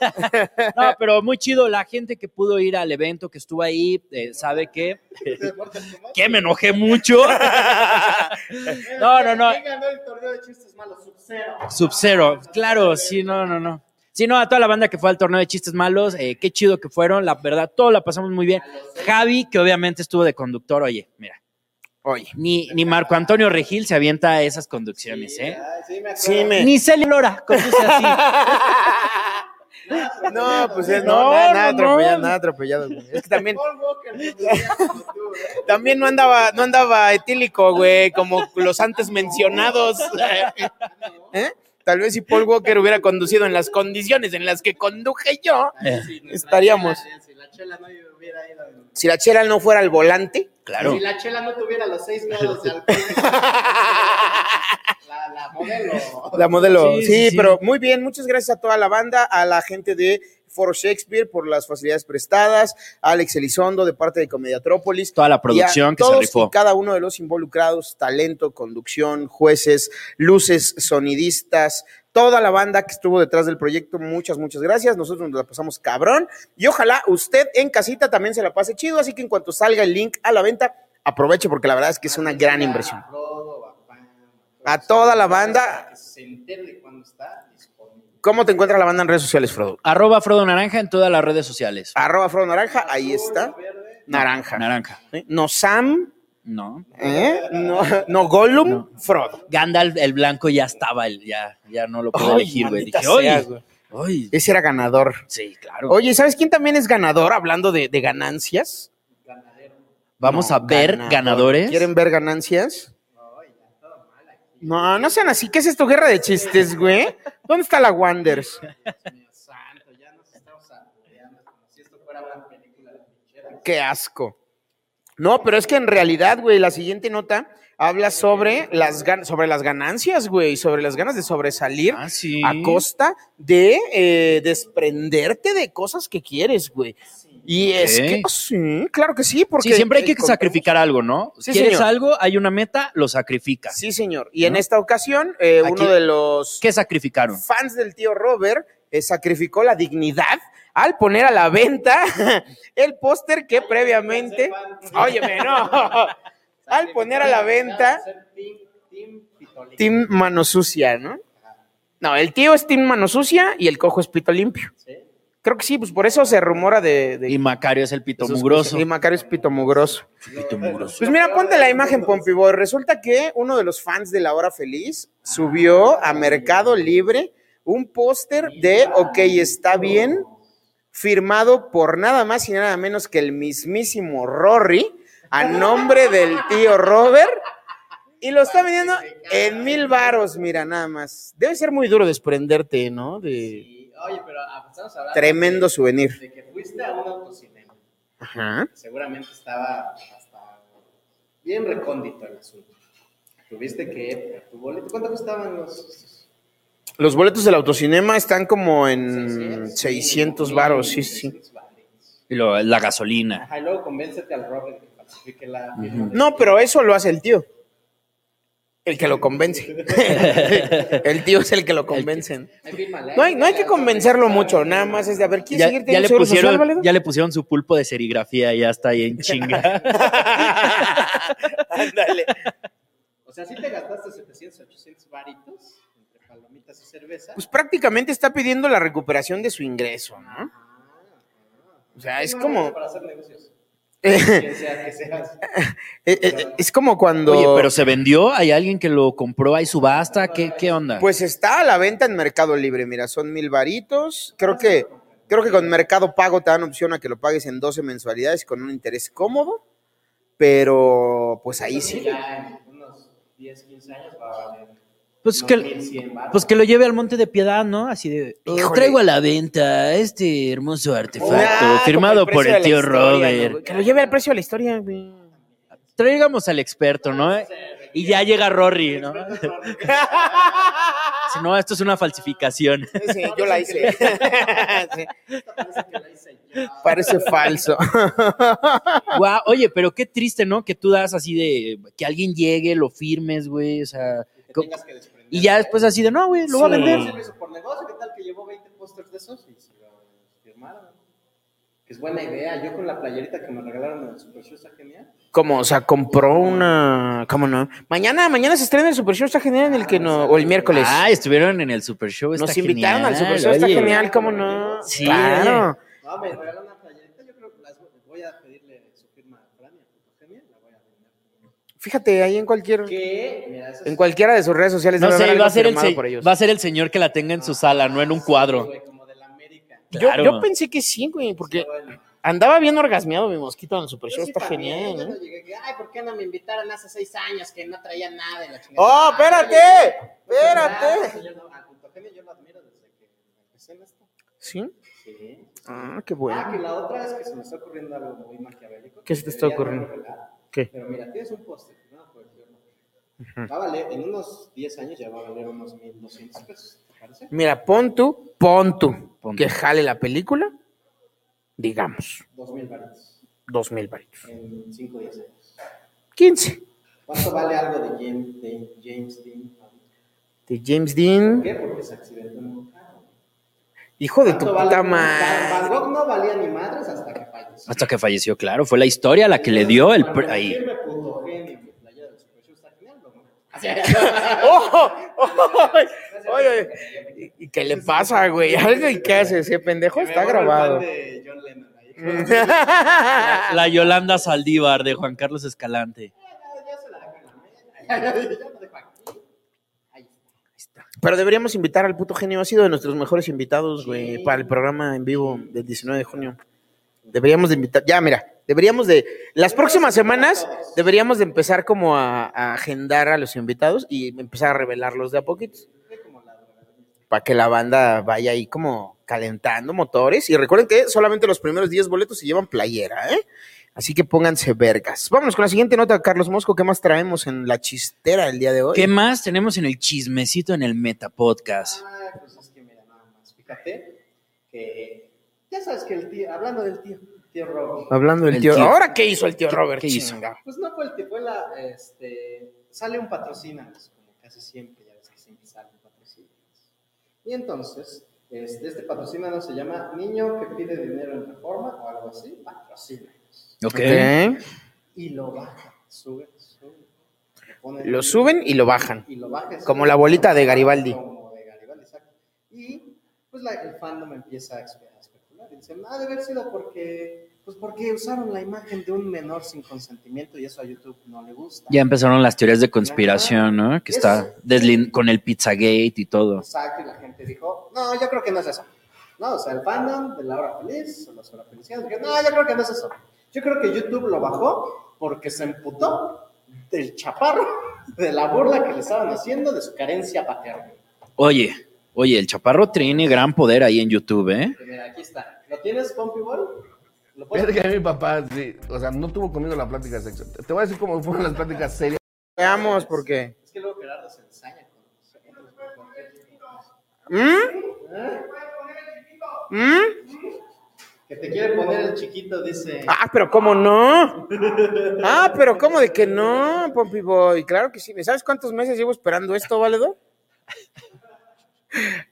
[LAUGHS] No, pero muy chido. La gente que pudo ir al evento, que estuvo ahí, eh, sabe que, [LAUGHS] que me enojé mucho. No, no, no. ¿Quién ganó el torneo de chistes malos? Sub-Zero. Sub-Zero. Claro, sí, no, no, no. Sí, no, a toda la banda que fue al torneo de chistes malos, eh, qué chido que fueron. La verdad, todo la pasamos muy bien. Javi, que obviamente estuvo de conductor, oye, mira. Oye. Ni, ni Marco Antonio Regil se avienta a esas conducciones, ¿eh? Ay, sí, me acuerdo. Sí, me- Ni Celia Lora conduce así. [LAUGHS] [LAUGHS] No, pues es, No, no, nada, nada no, no. atropellado, nada atropellado. güey. Es que también, [LAUGHS] también no andaba, no andaba etílico, güey, como los antes mencionados. ¿Eh? Tal vez si Paul Walker hubiera conducido en las condiciones en las que conduje yo, Estaríamos. chela- Si la chela no hubiera ido. en- si la chela no fuera al volante. Claro. Si la chela no tuviera los seis [LAUGHS] grados de alcohol. la, la modelo. La modelo. Sí, Sí, sí, sí. pero muy bien, muchas gracias a toda la banda, a la gente de Foro Shakespeare por las facilidades prestadas, a Alex Elizondo de parte de Comediatrópolis. Toda la y a producción que se todos rifó. y cada uno de los involucrados, talento, conducción, jueces, luces, sonidistas, toda la banda que estuvo detrás del proyecto, muchas, muchas gracias. Nosotros nos la pasamos cabrón y ojalá usted en casita también se la pase chido, así que en cuanto salga el link a la venta, aproveche porque la verdad es que es una gran inversión. A toda la banda. Se entere está. ¿Cómo te encuentra la banda en redes sociales, Frodo? Arroba Frodo Naranja en todas las redes sociales. Arroba Frodo Naranja, ahí está. Naranja. Naranja. ¿Sí? No Sam, No. ¿eh? no, no Gollum, No. Frodo. Gandalf, el blanco, ya estaba, el, ya, ya no lo pude elegir, güey. Dije, sea, oye, güey. oye. Ese era ganador. Sí, claro. Oye, ¿sabes quién también es ganador hablando de, de ganancias? Vamos No, a ver ganador. ganadores. ¿Quieren ver ganancias? No, no sean así. ¿Qué es esto? ¿Guerra de chistes, güey? ¿Dónde está la Wanders? Dios santo, ya nos estamos saboreando como si esto fuera una película de trinchera. Qué asco. No, pero es que en realidad, güey, la siguiente nota habla sobre las, sobre las ganancias, güey, sobre las ganas de sobresalir Ah, sí. a costa de eh, desprenderte de cosas que quieres, güey. Y es que sí, claro que sí, porque Sí, siempre hay que sacrificar algo, ¿no? Sí, ¿Quieres señor. algo? Hay una meta, lo sacrificas. Sí, señor. Y en esta ocasión, eh, uno de los ¿Qué sacrificaron? fans del tío Robert eh, sacrificó la dignidad al poner a la venta [LAUGHS] el póster que previamente. Óyeme, no. [LAUGHS] Al poner a la venta Team Mano Sucia, ¿no? No, el tío es Team Mano Sucia y el cojo es Pito Limpio. Creo que sí, pues por eso se rumora de. de Y Macario es el pito mugroso. Y Macario es Pito Mugroso. Pito mugroso. Pues mira, ponte la imagen, Pompi Boy. Resulta que uno de los fans de La Hora Feliz subió a Mercado Libre un póster de OK, está bien, firmado por nada más y nada menos que el mismísimo Rory, a nombre del tío Robert. Y lo está vendiendo en mil varos, mira, nada más. Debe ser muy duro desprenderte, ¿no? De Y, oye, pero ah, estamos hablando tremendo de, souvenir. de que fuiste a un autocinema. Ajá. Seguramente estaba hasta bien recóndito el asunto. Tuviste que tu boleto. ¿Cuánto costaban los? Los boletos del autocinema están como en 600 varos, sí, sí. 600 varos. Y lo- la gasolina. Ajá, y luego convéncete al Robert que falsifique la. No, pero eso lo hace el tío. El que lo convence. [LAUGHS] el tío es el que lo convencen. Ahí fírmale, No hay, no hay que convencerlo mucho, nada más es de a ver, ¿quieres Ya, seguir ya teniendo le seguro social, pusieron, ya le pusieron su pulpo de serigrafía y ya está ahí en chinga. [LAUGHS] Ándale. O sea, sí te gastaste 700, 800 varitos y cerveza. Pues prácticamente está pidiendo la recuperación de su ingreso, ¿no? O sea, es No, como... Para hacer negocios. [LAUGHS] Quien sea que seas. eh, eh, es como cuando... Oye, pero se vendió, hay alguien que lo compró, hay subasta, ¿qué, qué onda? Pues está a la venta en Mercado Libre, mira, son mil varitos. Creo que, creo que con Mercado Pago te dan opción a que lo pagues en 12 mensualidades con un interés cómodo, pero pues ahí sí. Ya en unos 10, 15 años va a valer. Pues, que, 1100 varos. pues que lo lleve al Monte de Piedad, ¿no? Así de, "Oh, Híjole. traigo a la venta este hermoso artefacto Ah, firmado por el tío historia, Robert. ¿no? Que lo lleve al precio de la historia, güey. Traigamos al experto, ¿no? Y ya llega Rory, ¿no? [LAUGHS] Si no, esto es una falsificación. Sí, yo la hice. [LAUGHS] Sí. Parece falso. [LAUGHS] Oye, pero qué triste, ¿no? Que tú das así de que alguien llegue, lo firmes, güey, o sea, Que co- tengas que desprender. y ya después así de, no, güey, lo voy a Sí. vender. Por negocio, ¿qué tal que llevó 20 pósters de esos y se lo firmaron? Que es buena idea. Yo con la playerita que me regalaron en el Super Show está genial. Como, o sea, compró una. ¿Cómo no? Mañana, mañana se estrena el Super Show, está genial en el que no. O el miércoles. Ah, estuvieron en el Super Show, está Nos invitaron al Super Show, está oye. genial, ¿cómo no? Sí, claro. No, me regalaron una playerita. Yo creo que las voy a pedirle su firma a Fran y a Fotogenia. La voy a vender. Fíjate, ahí en cualquier. Eso En cualquiera de sus redes sociales No sé, va a, ser el se- va a ser el señor que la tenga en su sala, no en un cuadro. güey, como de la América. Yo, Claro. yo pensé que sí, güey, porque Bueno. andaba bien orgasmeado mi mosquito en el Super Show, sí está genial, ¿no? llegué que, ay, ¿por qué no me invitaron hace seis años que no traía nada de la chingada? ¡Oh, Ah, espérate! ¡Espérate! pues, yo lo admiro desde que empecé en esto. ¿Sí? Sí. Ah, qué Ah, que bueno. la otra es que se me está ocurriendo algo muy maquiavélico. ¿Qué se te está ocurriendo? revelar. ¿Qué? Pero mira, tienes un póster, ¿no? Por ejemplo. Va a valer, en unos 10 años ya va a valer unos 1200 pesos, ¿te parece? Mira, pon tú, pon tú, Pon que tú. jale la película, digamos, 2000 varitos dos mil varitos. en 5 o 10 años. 15. ¿Cuánto vale algo de James, de James Dean? De James ¿Por Dean. qué? Porque se accidentó en un carro. Hijo de tu ¿Cuánto vale puta carro? Van madre. Gogh no valía ni madres hasta que falleció. Hasta que falleció, claro. Fue la historia la que le dio el... Pre- ahí. ¡Oh! [LAUGHS] Oye, ¿y qué le pasa, güey? Algo y qué hace ese pendejo está grabado. [LAUGHS] La Yolanda Saldívar de Juan Carlos Escalante. [LAUGHS] Ya se la dejo en la mesa. Ya la dejo aquí. Ahí está. Pero deberíamos invitar al puto genio. Ha sido de nuestros mejores invitados, güey, Sí. para el programa en vivo del 19 de junio. Deberíamos de invitar, ya mira, deberíamos de, las próximas semanas deberíamos de empezar como a, a agendar a los invitados y empezar a revelarlos de a poquitos. Para que la banda vaya ahí como calentando motores. Y recuerden que solamente los primeros 10 boletos se llevan playera, ¿eh? Así que pónganse vergas. Vámonos con la siguiente nota, Carlos Mosco. ¿Qué más traemos en la chistera el día de hoy? ¿Qué más tenemos en el chismecito en el Meta Podcast? Ah, pues es que mira, nada más. Fíjate que ya sabes que el tío, hablando del tío, tío Robert, Hablando del El tío. tío. ¿Ahora qué hizo el tío Robert? ¿Qué hizo? Pues no fue el tío, fue la, este, sale un patrocínanos, como casi siempre, ya ves que siempre salen patrocínanos. Y entonces, este, este patrocínano se llama Niño que pide dinero en reforma o algo así, patrocínanos. Ok. Ok. Y lo baja, sube, sube. le ponen- Lo suben y lo bajan. y lo baja. Como la bolita de Garibaldi. Como de Garibaldi, exacto. Y pues la- el fandom empieza a espe- a especular. Y dicen, ah, debe haber sido porque, pues porque usaron la imagen de un menor sin consentimiento y eso a YouTube no le gusta. Ya empezaron las teorías de conspiración, ¿no? Que está deslin- con el Pizzagate y todo. Exacto, y la gente dijo, no, yo creo que no es eso. No, o sea, el fandom de la hora feliz, o los hora felicidades, dijeron, no, yo creo que no es eso. Yo creo que YouTube lo bajó porque se emputó del chaparro, de la burla que le estaban haciendo de su carencia paterna. Oye, oye, el chaparro tiene gran poder ahí en YouTube, ¿eh? Mira, aquí está. ¿Lo tienes, puedes Fíjate que mi papá, sí, o sea, no tuvo conmigo la plática de sexo. Te voy a decir cómo fueron las pláticas serias. Veamos por qué. Es que luego Gerardo se ensaña con nosotros. porque- ¿Mm? Que te quiere poner el chiquito, dice. Ah, pero ¿cómo no? Ah, pero ¿cómo de que no, Pompey Boy? Claro que sí. ¿Sabes cuántos meses llevo esperando esto, valedor?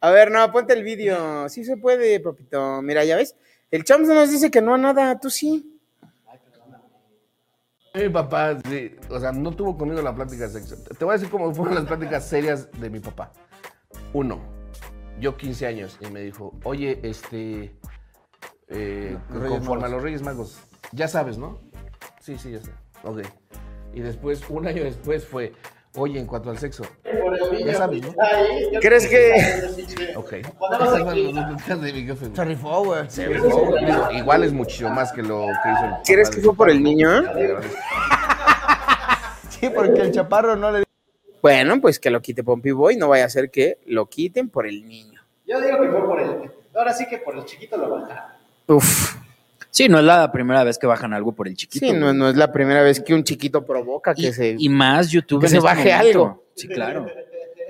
A ver, no, ponte el vídeo. Sí se puede, papito. Mira, ya ves. El Chams no nos dice que no a nada, tú sí. Mi papá, sí, o sea, no tuvo conmigo la plática de sexo. Te voy a decir cómo fueron las pláticas serias de mi papá. Uno, yo 15 años y me dijo, oye, este, eh, conforme a los Reyes Magos, ya sabes, ¿no? Sí, sí, ya sé. Ok. Y después, un año después fue, oye, en cuanto al sexo, ya sabes, ¿no? ¿Crees que- Ok. Se rifó, güey. Se rifó, güey. Igual es muchísimo más que lo que hizo el papá ¿Quieres de que fue por el niño? [LAUGHS] Sí, porque el chaparro no le Bueno, pues que lo quite Pompey Boy. No vaya a ser que lo quiten por el niño. Yo digo que fue por el. Ahora sí que por el chiquito lo bajaron. Uf. Sí, no es la primera vez que bajan algo por el chiquito. Sí, no, es la primera vez que un chiquito provoca que y, se... y más YouTube que se este baje momento. algo. Sí, claro.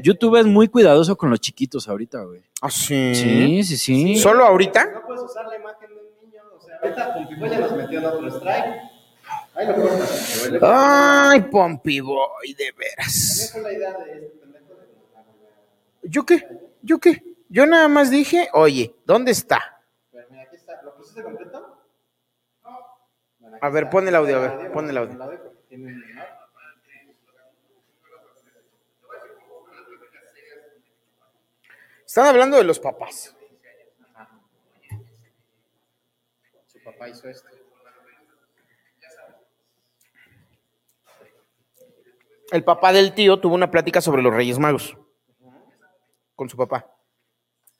YouTube es muy cuidadoso con los chiquitos ahorita, güey. Ah, sí. Sí, sí, sí. ¿Solo ahorita? No puedes usar la imagen de un niño. O sea, ahorita Pompiboy ya nos metió en otro strike. Ahí lo cortas. Pompiboy. Ay, Pompey Boy, de veras. fue la idea de este de. ¿Yo qué? ¿Yo qué? Yo nada más dije, oye, ¿dónde está? Está. ¿Lo pusiste completo? A ver, pon el audio, a ver, pon el audio. Están hablando de los papás. Su papá hizo esto. El papá del tío tuvo una plática sobre los Reyes Magos. Con su papá.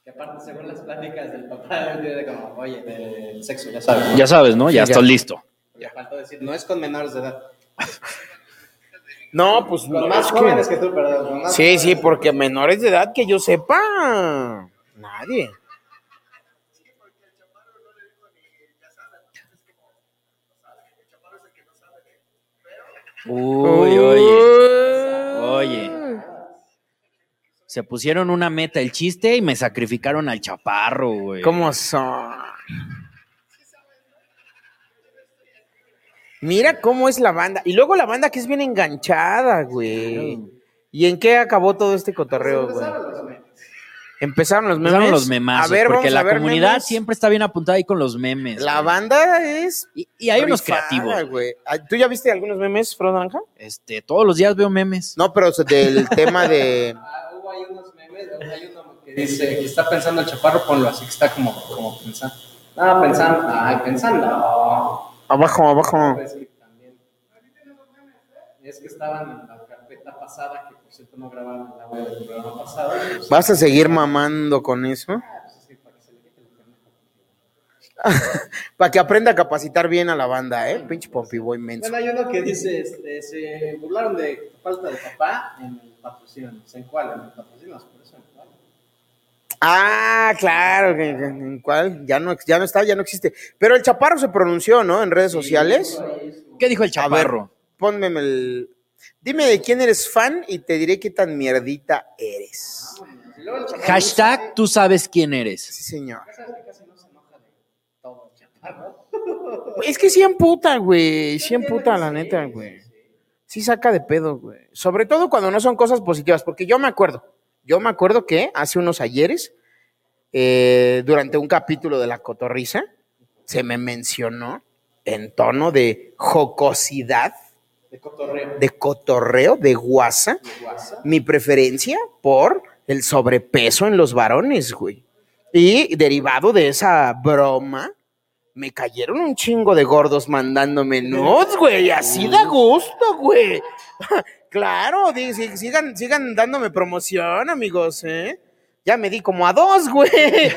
Que aparte, según las pláticas del papá, [LAUGHS] de como, oye, del sexo, ya sabes. ¿no? Ya sabes, ¿no? Ya Sí, estás ya. listo. Le faltó decir, no es con menores de edad. No, pues Con no más es jóvenes que... que tú, perdón. más Sí, sí, que porque menores de edad que yo sepa. Nadie. Uy, oye. Oye. Se pusieron una meta el chiste y me sacrificaron al chaparro, güey. ¿Cómo son? Mira cómo es la banda. Y luego la banda que es bien enganchada, güey. ¿Y en qué acabó todo este cotorreo, güey? Empezaron los memes. Empezaron los memazos, A ver, porque la a ver comunidad memes. siempre está bien apuntada ahí con los memes. La güey. banda es. Y, y hay unos creativos. güey. Ah, ¿Tú ya viste algunos memes, Fro Naranja? Este, todos los días veo memes. No, pero del [LAUGHS] tema de. Hubo ahí unos memes, hay uno que dice que está pensando el chaparro, ponlo así que está como, como pensando. Ah, pensando, ay, pensando. Abajo, abajo. Pues también. Es que estaban en la carpeta pasada, que por cierto no grabaron el audio del programa pasado. pues, ¿Vas a seguir mamando con eso? ah, pues sí, para que se le quite lo pendejo. [LAUGHS] Para que aprenda a capacitar bien a la banda, ¿eh? Pinche Pompey Boy menso. Bueno, hay uno que dice, este, se burlaron de falta de papá en el patrocinio. ¿En cuál? En el patrocinio, por eso en cuál. Ah, claro, ¿en cuál? Ya no, ya no está, ya no existe. Pero el chaparro se pronunció, ¿no? En redes sociales. ¿Qué dijo el A ver, chaparro? ponme el. Dime de quién eres fan y te diré qué tan mierdita eres. Hashtag, tú sabes quién eres. Sí, señor. [LAUGHS] Es que sí emputa, güey. Sí emputa, la neta, güey. Sí saca de pedo, güey. Sobre todo cuando no son cosas positivas. Porque yo me acuerdo. Yo me acuerdo que hace unos ayeres, eh, durante un capítulo de La Cotorrisa, se me mencionó en tono de jocosidad, De cotorreo. de cotorreo, de guasa, mi preferencia por el sobrepeso en los varones, güey. Y derivado de esa broma, me cayeron un chingo de gordos mandándome nudes, güey. Así da gusto, güey. [LAUGHS] claro, sigan, sigan dándome promoción, amigos, ¿eh? Ya me di como a dos, güey. [LAUGHS]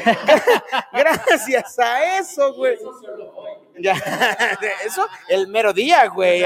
Gracias a eso, güey. Ya, [LAUGHS] eso, el mero día, güey.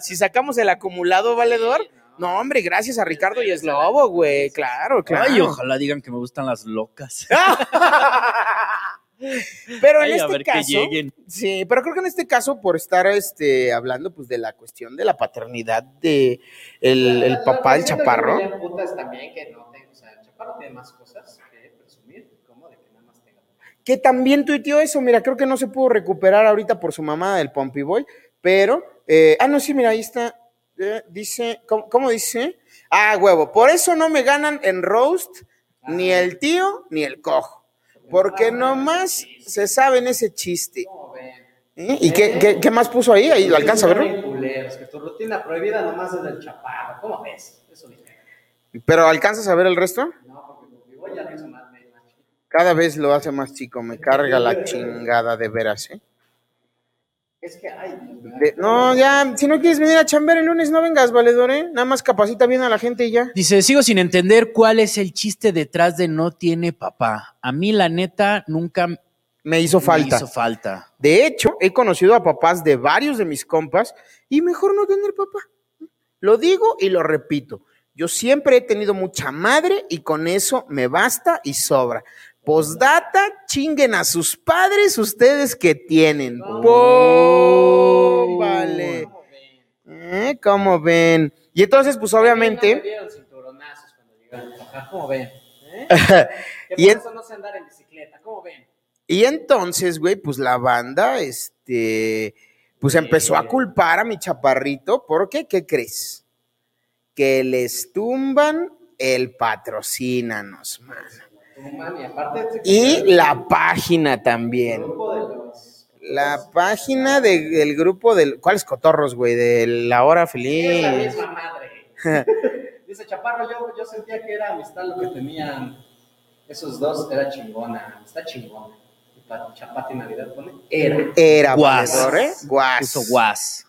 Si sacamos el acumulado valedor, no, hombre, gracias a Ricardo y Eslobo, güey. Claro, claro. Ay, ojalá digan que me gustan las locas. [LAUGHS] Pero en Ay, a este ver que caso, lleguen. sí, pero creo que en este caso, por estar este, hablando pues de la cuestión de la paternidad de el, el papá del chaparro, también que no tengo, o sea, el chaparro tiene más cosas que presumir, como de que nada más tenga. que también tuiteó eso, mira, creo que no se pudo recuperar ahorita por su mamá del Pompey Boy, pero, eh, ah, no, sí, mira, ahí está, eh, dice, ¿cómo, cómo dice? Ah, huevo, por eso no me ganan en roast ni el tío ni el cojo, porque nomás se saben ese chiste. ¿Eh? ¿Y qué, qué- qué más puso ahí? Ahí lo alcanza a verlo. Que tu rutina prohibida nomás es del chaparro. ¿Cómo ves? Eso. Pero ¿alcanzas a ver el resto? No, porque conmigo ya lo hizo más. Cada vez lo hace más chico, me carga la chingada de veras, ¿eh? Es que, ay, Dios mío. De- no, ya, si no quieres venir a chambear el lunes, no vengas, valedor, ¿eh? Nada más capacita bien a la gente y ya. Dice, sigo sin entender cuál es el chiste detrás de no tiene papá. A mí, la neta, nunca Me hizo falta. me hizo falta. De hecho, he conocido a papás de varios de mis compas y mejor no tener papá. Lo digo y lo repito. Yo siempre he tenido mucha madre y con eso me basta y sobra. Postdata, chinguen a sus padres ustedes que tienen. ¡Pum! Vale. ¿Cómo ven? ¿Eh? ¿Cómo ven? Y entonces, pues obviamente, dieron cinturonazos cuando llegaron a trabajar. ¿Cómo ven? ¿Eh? [LAUGHS] Y eso no sé andar en bicicleta. ¿Cómo ven? y entonces, güey, pues la banda, este, pues empezó a culpar a mi chaparrito, porque, ¿qué crees? Que les tumban el patrocínanos, mano. Y la página también. grupo de los. La página de- del grupo del. ¿Cuáles cotorros, güey? De la hora Es la feliz. misma madre. [LAUGHS] Dice Chaparro, yo, yo sentía que era amistad lo que tenían esos dos, era chingona, está chingona. Chapati Navidad pone, era. Era Guas. valedor, ¿eh? Guas.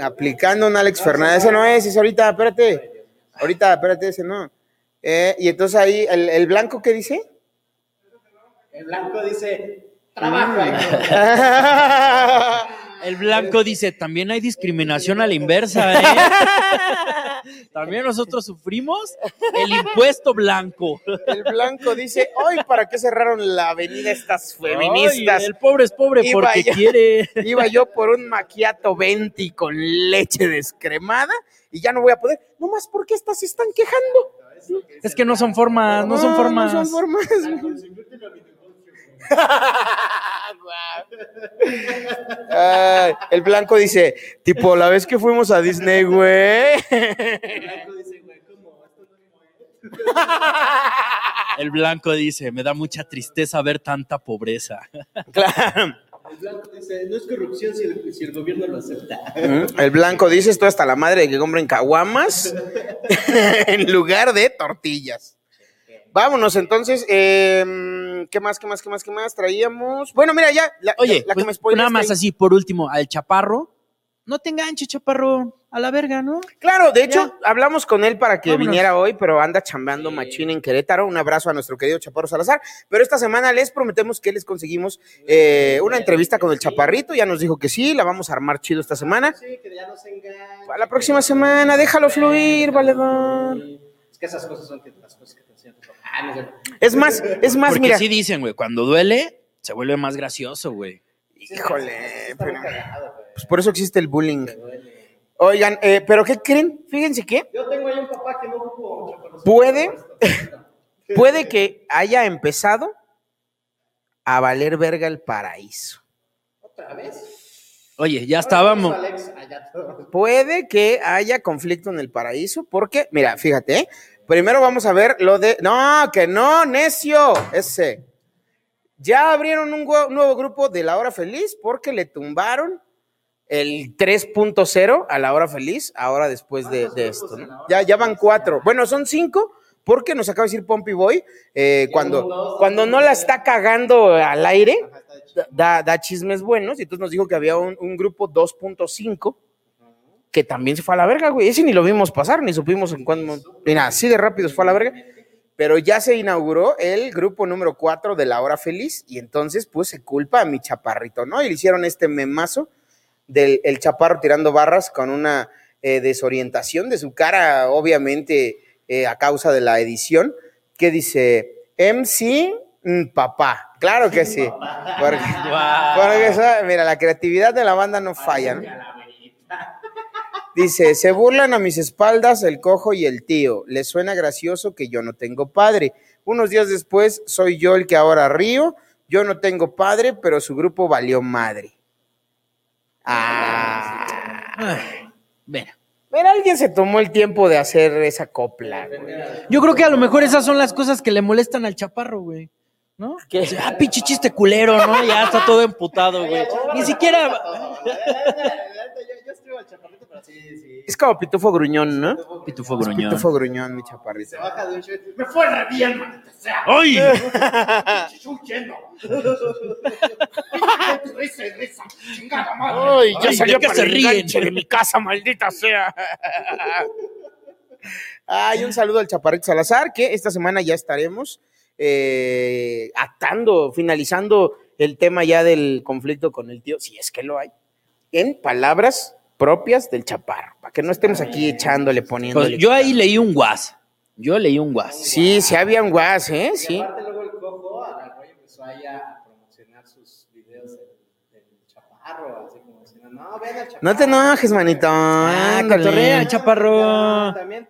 Aplicando un Alex Fernández. Ese no es, es ahorita, espérate. Ahorita, espérate, ese no. Eh, y entonces ahí, ¿el, el blanco qué dice? El blanco dice, trabaja. Mm. hijo". [LAUGHS] El blanco dice, también hay discriminación a la inversa, ¿eh? [LAUGHS] También nosotros sufrimos el impuesto blanco. El blanco dice, hoy, ¿para qué cerraron la avenida estas feministas? Ay, el pobre es pobre Iba porque yo- quiere. [LAUGHS] Iba yo por un maquiato 20 con leche descremada y ya no voy a poder. No más porque estas se están quejando. Es que no son formas, no son formas. No son formas. Ay, el blanco dice, tipo, la vez que fuimos a Disney, güey. El blanco dice, me da mucha tristeza ver tanta pobreza. Claro. El blanco dice, no es corrupción si el, si el gobierno lo acepta. Mm, El blanco dice esto hasta la madre de que compren caguamas [LAUGHS] en lugar de tortillas. Vámonos entonces. eh, ¿Qué más, qué más, qué más, qué más traíamos? Bueno, mira, ya. La, Oye, la que pues, me spoileaste nada más ahí. así, por último, al chaparro. No te enganches, chaparro, a la verga, ¿no? Claro, de hecho, hablamos con él para que Vámonos. viniera hoy, pero anda chambeando machín en Querétaro. Un abrazo a nuestro querido Chaparro Salazar. Pero esta semana les prometemos que les conseguimos eh, una entrevista con el Chaparrito. Ya nos dijo que sí, la vamos a armar chido esta semana. Sí, que ya no se engañen. Para la próxima semana, déjalo fluir, valedor. Es que esas cosas son que, las cosas que te enseñan tu papá. Ah, no es más, es más, Porque mira. sí dicen, güey, cuando duele, se vuelve más gracioso, güey. Híjole, pero- cagado, pues por eso existe el bullying. Duele. Oigan, eh, pero ¿qué creen? Fíjense que Yo tengo ahí un papá que no ocupo puede, [LAUGHS] puede que haya empezado a valer verga el paraíso. ¿Otra vez? Oye, ya estábamos. puso Alex allá todo. Puede que haya conflicto en el paraíso, porque, mira, fíjate, ¿eh? primero vamos a ver lo de. No, que no, necio, ese. Ya abrieron un nuevo grupo de La Hora Feliz porque le tumbaron el 3.0 a La Hora Feliz, ahora después de, esto. Ya, ya van cuatro. Bueno, son cinco. Porque nos acaba de decir Pompey Boy, eh, cuando, cuando no la está cagando al aire, da, da chismes buenos, y entonces nos dijo que había un, un grupo 2.5 que también se fue a la verga, güey. Ese ni lo vimos pasar, ni supimos en cuándo. Mira, así de rápido se fue a la verga. Pero ya se inauguró el grupo número 4 de La Hora Feliz, y entonces, pues, se culpa a mi chaparrito, ¿no? Y le hicieron este memazo del el chaparro tirando barras con una eh, desorientación de su cara, obviamente, eh, a causa de la edición, que dice, MC mm, papá. Claro que sí. Porque, mira, la creatividad de la banda no falla, ¿no? Dice, se burlan a mis espaldas el cojo y el tío. Les suena gracioso que yo no tengo padre. Unos días después, soy yo el que ahora río. Yo no tengo padre, pero su grupo valió madre. Ah. Ay, mira. Pero alguien se tomó el tiempo de hacer esa copla. güey. Yo creo que a lo mejor esas son las cosas que le molestan al chaparro, güey. ¿No? ¿Qué? Ah, pinche chiste culero, ¿no? Ya está todo emputado, güey. Ni siquiera. [LAUGHS] Yo, yo escribo al chaparrito, pero sí, sí. Es como pitufo gruñón, ¿no? Pitufo gruñón. Pitufo gruñón, mi chaparrito. Se baja de un show. Me fue re bien, maldita sea. ¡Ay! [LAUGHS] Chuchu lleno. Risa y risa. Chingada madre. Ay, ya salió ¿de qué para se el ríen? de mi casa, maldita sea. Ay, un saludo al Chaparrito Salazar, que esta semana ya estaremos eh, atando, finalizando el tema ya del conflicto con el tío, si es que lo hay, en palabras propias del Chaparro, para que no estemos aquí echándole, poniéndole. Pues yo ahí leí un guas. Yo leí un guas. Sí, sí había un guas, ¿eh? Y Sí. aparte luego el cojo agarró y empezó ahí a promocionar sus videos del, del chaparro, así como diciendo, no, ven al chaparro. No te enojes, manito. Ah, cotorrea, chaparro. Ah, También,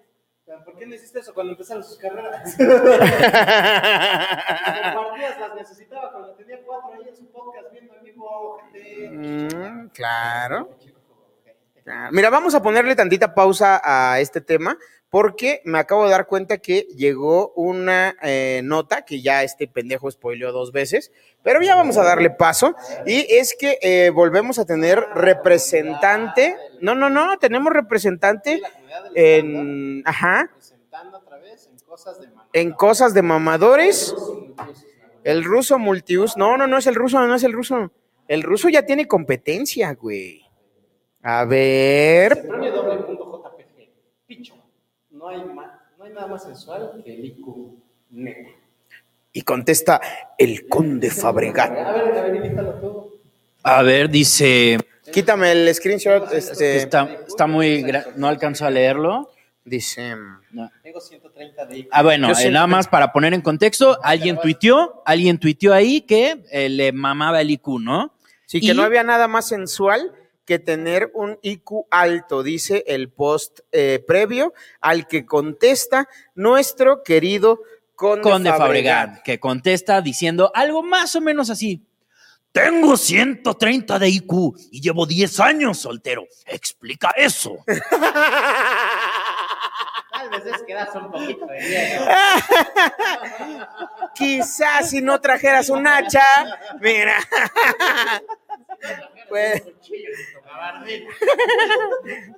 ¿por qué no hiciste eso cuando empezaron sus carreras? [LAUGHS] Las partidas las necesitaba cuando tenía cuatro ahí en su podcast viendo en vivo, gente. Mm, claro. Claro. Mira, vamos a ponerle tantita pausa a este tema porque me acabo de dar cuenta que llegó una eh, nota que ya este pendejo spoileó dos veces, pero ya vamos a darle paso y es que eh, volvemos a tener representante. No, no, no, tenemos representante en, ajá, en cosas de mamadores. El ruso multius. No, no, no es el ruso, no es el ruso. El ruso ya tiene competencia, güey. A ver. Premio JPG. Picho. No hay, no hay nada más sensual que el IQ. Neta. Y contesta el conde Fabregat. A ver, a ver, invítalo tú. A ver, dice. Quítame el screenshot. Este, Está, está muy. No alcanzo a leerlo. dice. No. Tengo 130 de IQ. Ah, bueno, eh, nada más para poner en contexto, alguien tuiteó, alguien tuiteó ahí que eh, le mamaba el IQ, ¿no? Sí, que Y- no había nada más sensual que tener un IQ alto, dice el post eh, previo al que contesta nuestro querido Conde, Conde Fabregat. Fabregat, que contesta diciendo algo más o menos así. Tengo 130 de IQ y llevo 10 años soltero. Explica eso. [LAUGHS] Tal vez es que das un poquito de miedo. [LAUGHS] Quizás si no trajeras un hacha, mira. [LAUGHS] Puede, [LAUGHS]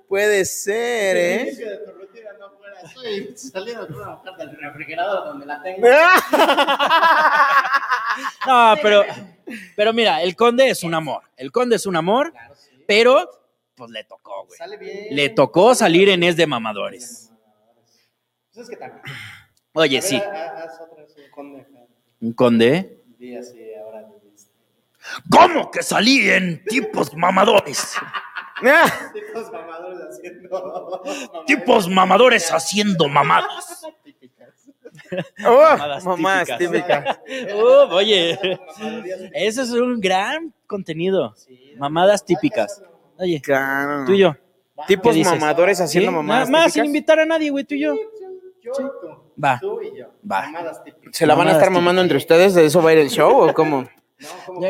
puede ser, ¿eh? estoy saliendo con una hoja del refrigerador donde la tengo. [LAUGHS] No, pero, pero mira, el conde es un amor. El conde es un amor, pero pues le tocó, güey. Sale bien. Le tocó salir en Es de Mamadores. Pues es que también. Oye, ver, sí, ha- Haz otra vez un conde un conde. Así este, ¿Cómo que salí en tipos mamadores? Ah, Tipos mamadores haciendo. Tipos mamadores haciendo mamadas. oh, Mamadas mamás típicas. típicas. Uh, oye, ese es un gran contenido. Mamadas típicas. Oye, Claro. tú y yo. Tipos mamadores haciendo ¿Sí? mamadas Nada más sin invitar a nadie, güey, tú y yo. Yo y tú. Va. Tú y yo. Va. Mamadas típicas. ¿Se la van a estar mamando entre ustedes? ¿De eso va a ir el show o cómo?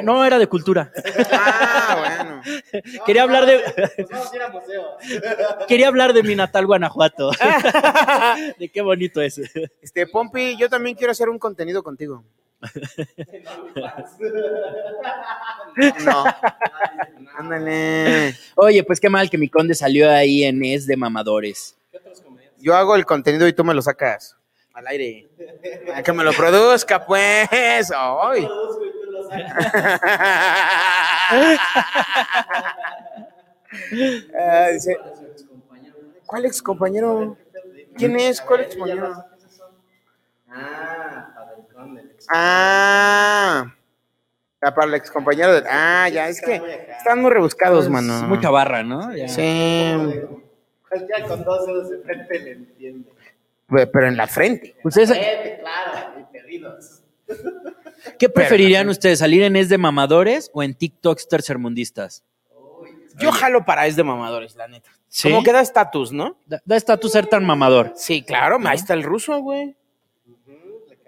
No, era de cultura. [LAUGHS] Ah, bueno. [LAUGHS] Quería hablar de Pues vamos a ir a museo. [LAUGHS] quería hablar de mi natal Guanajuato. de qué bonito es. Este, Pompi, yo también quiero hacer un contenido contigo. No. Ándale. Oye, pues qué mal que mi conde salió ahí en Es de Mamadores. Yo hago el contenido y tú me lo sacas al aire. A que me lo produzca, pues. Ay. [LAUGHS] Ah, dice, ¿Cuál ex compañero? ¿Quién es? ¿Cuál ex compañero? Ah, para el ex- Ah. Ah, para el ex compañero de... Ah, ya, es que están muy rebuscados, Es mano. mucha barra, ¿no? Ya. Sí. Pues ya con dos dedos de frente le entiende. Pe- Pero en la frente. Pues claro, y perdidos. [LAUGHS] ¿Qué preferirían ustedes, salir en Es de Mamadores o en TikToks tercermundistas? Yo jalo para es de mamadores, la neta. ¿Sí? Como que da estatus, ¿no? Da, estatus ser tan mamador. Sí, claro, ahí está el ruso, güey.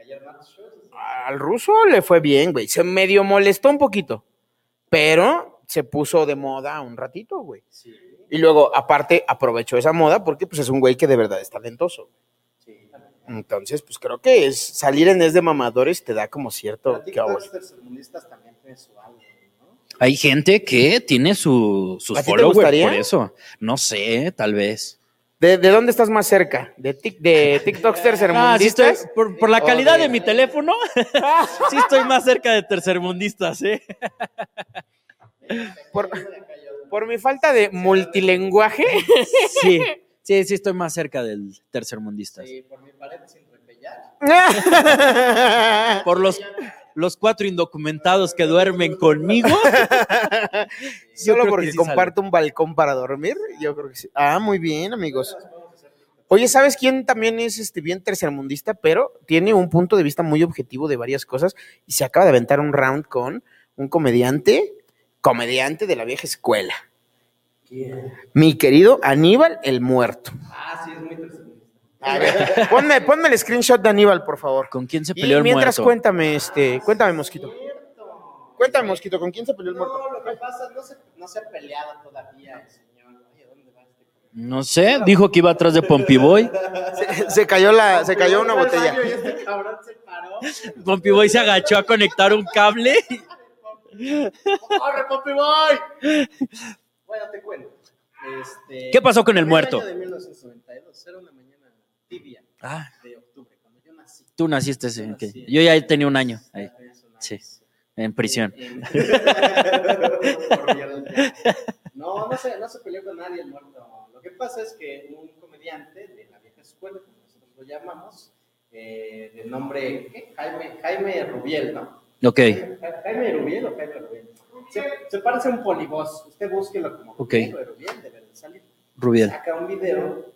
Shows. Al ruso le fue bien, güey. Se medio molestó un poquito, pero se puso de moda un ratito, güey. Y luego, aparte, aprovechó esa moda porque pues es un güey que de verdad es talentoso. Entonces, pues creo que es salir en es de mamadores te da como cierto... Tercermundistas también. Hay gente que tiene su, sus ¿A ti te followers por eso. No sé, tal vez. ¿De, de dónde estás más cerca? ¿De, tic, de [LAUGHS] TikToks Ah, sí estoy, tercermundistas? por, por la calidad de- de mi teléfono, [LAUGHS] sí estoy más cerca de tercermundistas, ¿eh? [LAUGHS] por, por mi falta de multilenguaje. Sí, sí, sí estoy más cerca del tercermundistas. Sí, por mi pared sin repellar. [LAUGHS] Por los, los cuatro indocumentados que duermen conmigo. [LAUGHS] yo Solo porque sí comparto un balcón para dormir, yo creo que sí. Ah, muy bien, amigos. Oye, ¿sabes quién también es este bien tercermundista, pero tiene un punto de vista muy objetivo de varias cosas y se acaba de aventar un round con un comediante, comediante de la vieja escuela. Mi querido Aníbal el Muerto. Ah, sí, es muy tercermundista. A ver, ponme, ponme el screenshot de Aníbal, por favor. ¿Con quién se Y peleó el mientras muerto? cuéntame, este, cuéntame, Mosquito. Cuéntame, Mosquito, ¿con quién se peleó el muerto? No, lo que pasa, no se, no se ha peleado todavía el señor. Oye, ¿dónde va este? No sé, dijo que iba atrás de Pompiboy. [LAUGHS] Se, se cayó la, se cayó una botella. Y este cabrón se paró. Pompiboy se agachó a conectar un cable. ¡Corre, papi, voy! Bueno, te cuento. Este, ¿Qué pasó con el en muerto? año de 1992, era una mañana tibia Ah, de octubre, cuando yo nací. tú naciste, sí. Yo ya tenía un año ahí, sí, en prisión. En-. [LAUGHS] No, no se, no se peleó con nadie el muerto. Lo que pasa es que un comediante de la vieja escuela, como nosotros lo llamamos, eh, de nombre ¿qué? Jaime, Jaime Rubiel, ¿no? Ok, Ja- Jaime Rubiel o Jaime Rubiel. Se, se parece a un polibos. Usted búsquelo como Ok. Rubiel o Rubiel, debe de salir. Rubiel. Saca un video.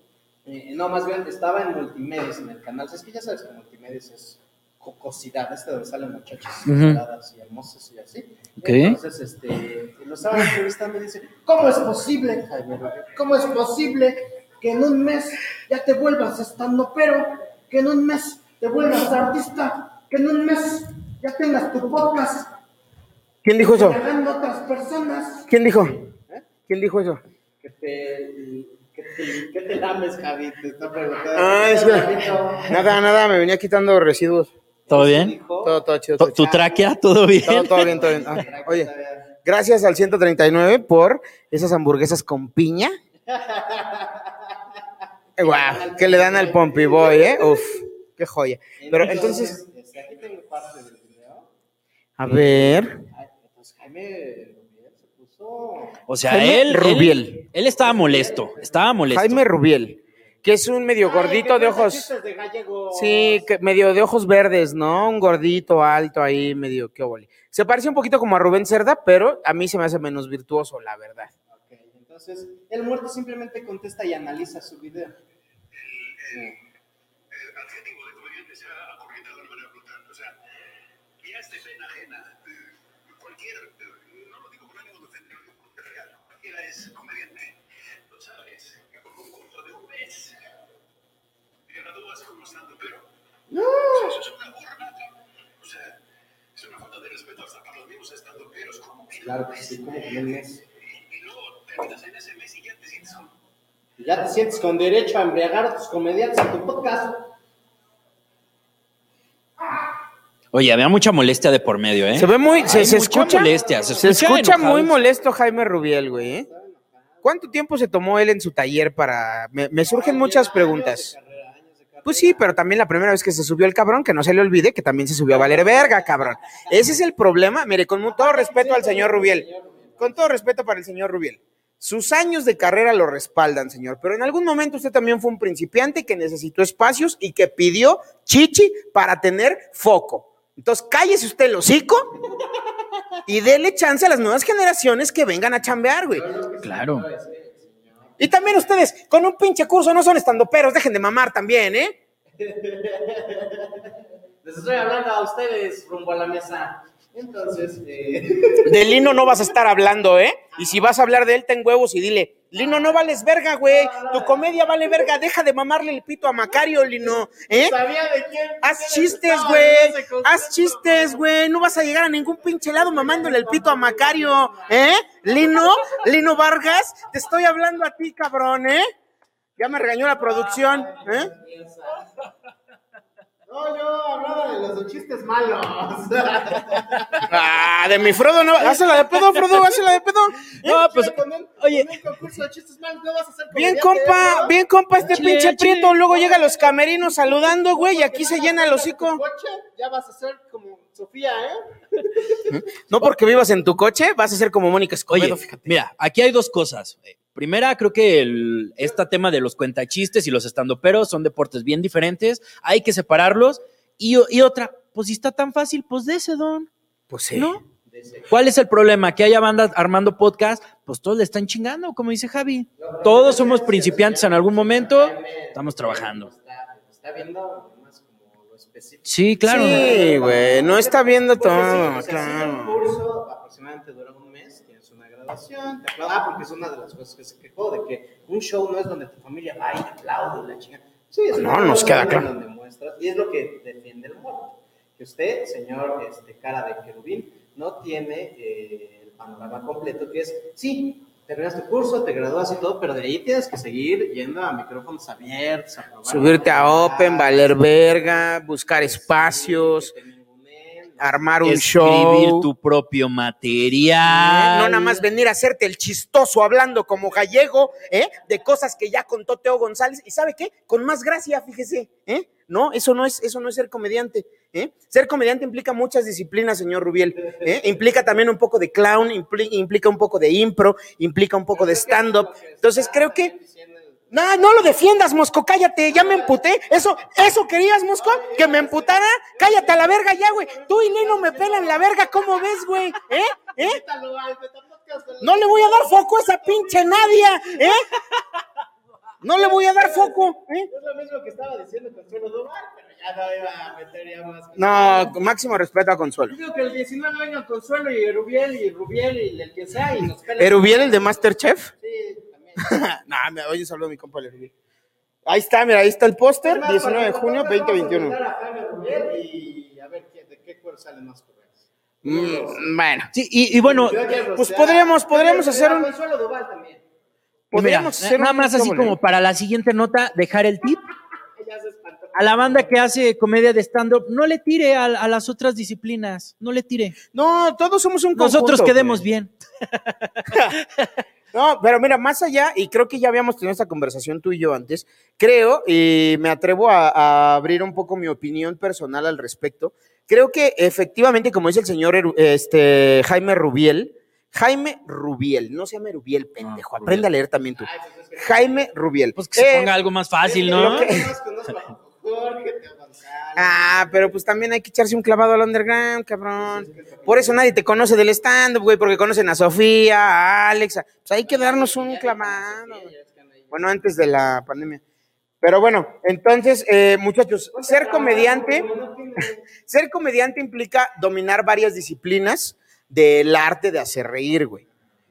eh, no, más bien estaba en Multimedios, en el canal. Es que ya sabes que Multimedios es jocosidad, este donde salen muchachas Ujú. separadas y hermosas y así. Ok. Entonces, este, lo estaba entrevistando y dice, ¿cómo es posible, Jaime? ¿Cómo es posible que en un mes ya te vuelvas estando pero, que en un mes te vuelvas artista, que en un mes ya tengas tu podcast, ¿Quién dijo eso? regalando a otras personas? ¿Quién dijo? ¿Quién dijo eso? Que te, que te, que te lames, Javi, te está preguntando. Ah, es que- Nada, nada, me venía quitando residuos. ¿todo bien? Todo, todo chido. ¿Tu Todo, tu chido. tráquea? ¿Todo bien? todo, todo bien, todo bien. Ah, oye, Gracias al 139 por esas hamburguesas con piña. Eh, Guau, que le dan al Pompey Boy, ¿eh? Uf, qué joya. Pero entonces, este, a ver. Jaime Rubiel se puso. O sea, Jaime él, Rubiel. él. Él estaba molesto, estaba molesto. Jaime Rubiel, que es un medio gordito Ay, de que ojos. de. Sí, que medio de ojos verdes, ¿no? Un gordito alto ahí, medio qué óvole. Se parece un poquito como a Rubén Cerda, pero a mí se me hace menos virtuoso, la verdad. Ok, entonces el muerto simplemente contesta y analiza su video. adjetivo Eso es una burla. O sea, es una falta de respeto hasta para los mismos estando peros. ¿Cómo que Claro que sí, como que mes. Y luego terminas en ese mes y ya te sientes. Y Ya te sientes con derecho a embriagar a tus comediantes en tu podcast. Oye, había mucha molestia de por medio, ¿eh? Se ve muy, se, Hay se mucha escucha, molestia, se se escucha escucha enojado. muy molesto Jaime Rubiel, güey. ¿eh? ¿Cuánto tiempo se tomó él en su taller para? Me, me surgen muchas preguntas. Pues sí, pero también la primera vez que se subió el cabrón, que no se le olvide que también se subió a valer verga, cabrón. Ese es el problema. Mire, con todo respeto al señor Rubiel, con todo respeto para el señor Rubiel. Sus años de carrera lo respaldan, señor, pero en algún momento usted también fue un principiante que necesitó espacios y que pidió chichi para tener foco. Entonces, cállese usted el hocico y dele chance a las nuevas generaciones que vengan a chambear, güey. Claro. Y también ustedes, con un pinche curso, no son estandoperos, dejen de mamar también, ¿eh? [LAUGHS] Les estoy hablando a ustedes rumbo a la mesa. Entonces, eh, [LAUGHS] De Lino no vas a estar hablando, ¿eh? Y si vas a hablar de él, ten huevos y dile, Lino, no vales verga, güey. Tu comedia vale verga. Deja de mamarle el pito a Macario, Lino, ¿eh? sabía de quién. Haz chistes, güey. Haz chistes, güey. No vas a llegar a ningún pinche lado mamándole el pito a Macario, ¿eh? Lino, Lino Vargas, te estoy hablando a ti, cabrón, ¿eh? Ya me regañó la producción, ¿eh? No, yo hablaba de los chistes malos. [LAUGHS] Ah, de mi Frodo, no. Hazla de pedo, Frodo, hazla de pedo. [LAUGHS] No, pues, Con oye, con un concurso de chistes malos no vas a ser Bien, compa, ¿no? bien, compa, este Chile, pinche chile. prieto. Luego llega a los camerinos saludando, güey, y aquí se llena el Tu hocico. coche, ya vas a ser como Sofía, ¿eh? [LAUGHS] No porque vivas en tu coche, vas a ser como Mónica Escobedo, Oye, fíjate. mira, aquí hay dos cosas. Eh, Primera, creo que el, este tema de los cuentachistes y los estandoperos son deportes bien diferentes. Hay que separarlos. Y, otra, pues si está tan fácil, pues de ese don, Pues sí. ¿no? ¿Cuál es el problema? Que haya bandas armando podcast, pues todos le están chingando, como dice Javi. Todos somos principiantes en algún momento, estamos trabajando. Está, viendo más como lo específico. Sí, claro. Sí, güey, no está viendo todo, claro. curso aproximadamente dura graduación, te aplaudan, ah, porque es una de las cosas que se quejó, de que un show no es donde tu familia va y te aplaude y la chingada. Sí, es No, nos queda claro. donde muestras, y es lo que defiende el muerto, que usted, señor este, cara de querubín, no tiene eh, el panorama completo, que es, sí, terminas tu curso, te gradúas y todo, pero de ahí tienes que seguir yendo a micrófonos abiertos, a probar Subirte a Open, valer verga, buscar espacios, armar un Escribir show. tu propio ¿eh? material. No nada más venir a hacerte el chistoso hablando como gallego, ¿eh? De cosas que ya contó Teo González. ¿Y sabe qué? Con más gracia, fíjese, ¿eh? No, eso no es, eso no es ser comediante, ¿eh? Ser comediante implica muchas disciplinas, señor Rubiel, ¿eh? Implica también un poco de clown, impli- implica un poco de impro, implica un poco de stand-up. Entonces creo que... No, no lo defiendas, Mosco, cállate, ya me emputé. Eso, eso querías, Mosco, que me emputara. Cállate a la verga ya, güey. Tú y Lino me pelan la verga, ¿cómo ves, güey? ¿Eh? ¿Eh? No le voy a dar foco a esa pinche Nadia, ¿eh? No le voy a dar foco, ¿eh? Es lo mismo que estaba diciendo Consuelo Duval, pero ya no iba a meter ya más. No, máximo respeto a Consuelo. Digo que el 19 venga Consuelo y Rubiel y Rubiel y el que sea y nos pelan. ¿Erubiel, el de Masterchef? Sí, no, me oye, saludo a mi compa. Ahí está, mira, ahí está el póster, Es más, 19 de junio nosotros vamos a 2021. invitar a Jaime Rubiel y a ver qué- de qué cuero salen más. Mm, bueno, Sí, y, y bueno, pues podríamos- podríamos hacer un- mira, podríamos hacer nada un- más así como para la siguiente nota, dejar el tip. [LAUGHS] A la banda que hace comedia de stand-up, no le tire a, a las otras disciplinas, no le tire. No, todos somos un Nosotros conjunto, quedemos güey. bien. [LAUGHS] No, pero mira, más allá, y creo que ya habíamos tenido esta conversación tú y yo antes, creo, y me atrevo a, a abrir un poco mi opinión personal al respecto, creo que efectivamente, como dice el señor este, Jaime Rubiel, Jaime Rubiel, no se llama Rubiel, pendejo, aprende a leer también tú. Jaime Rubiel. Pues que se Eh, ponga algo más fácil, ¿no? [LAUGHS] Ah, pero pues también hay que echarse un clavado al underground, cabrón. Por eso nadie te conoce del stand-up, güey, porque conocen a Sofía, a Alex. a- Pues hay que darnos un clavado. Bueno, antes de la pandemia. Pero bueno, entonces, eh, muchachos, ser comediante, [LAUGHS] ser comediante implica dominar varias disciplinas del arte de hacer reír, güey.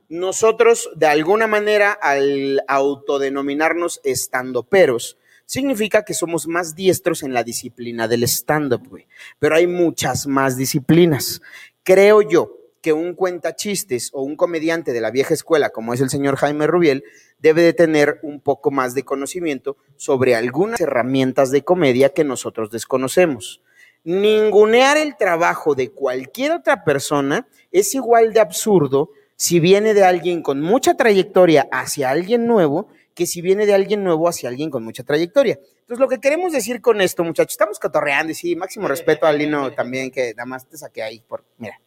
Nosotros, de alguna manera, al autodenominarnos estandoperos, significa que somos más diestros en la disciplina del stand-up, güey. Pero hay muchas más disciplinas. Creo yo que un cuentachistes o un comediante de la vieja escuela, como es el señor Jaime Rubiel, debe de tener un poco más de conocimiento sobre algunas herramientas de comedia que nosotros desconocemos. Ningunear el trabajo de cualquier otra persona es igual de absurdo si viene de alguien con mucha trayectoria hacia alguien nuevo que si viene de alguien nuevo hacia alguien con mucha trayectoria. Entonces, lo que queremos decir con esto, muchachos, estamos cotorreando y sí, máximo respeto a Lino también, que nada más te saqué ahí por, mira,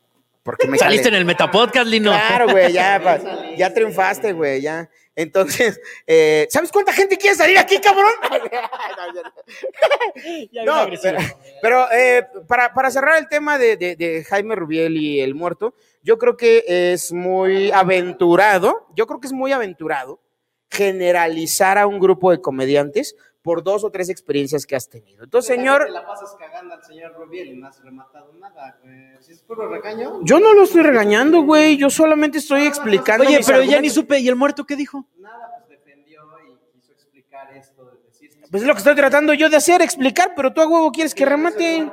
porque me [LAUGHS] Saliste en el Metapodcast, Lino. Claro, güey, ya, [LAUGHS] ya triunfaste, güey, ya. Entonces, eh, ¿sabes cuánta gente quiere salir aquí, cabrón? [LAUGHS] No, pero, pero, eh, para, para cerrar el tema de, de- de Jaime Rubiel y el muerto, yo creo que es muy aventurado, yo creo que es muy aventurado generalizar a un grupo de comediantes por dos o tres experiencias que has tenido. Entonces, señor, Te la pasas cagando al señor Rubiel y no has rematado nada, güey. Si es puro regaño. yo no lo estoy regañando, güey, yo solamente estoy explicando. Oye, pero ya ni argumentos. supe, ¿y el muerto qué dijo? Nada, pues defendió y quiso explicar esto de decir. Pues es lo que estoy tratando yo de hacer, explicar, pero tú a huevo quieres que remate.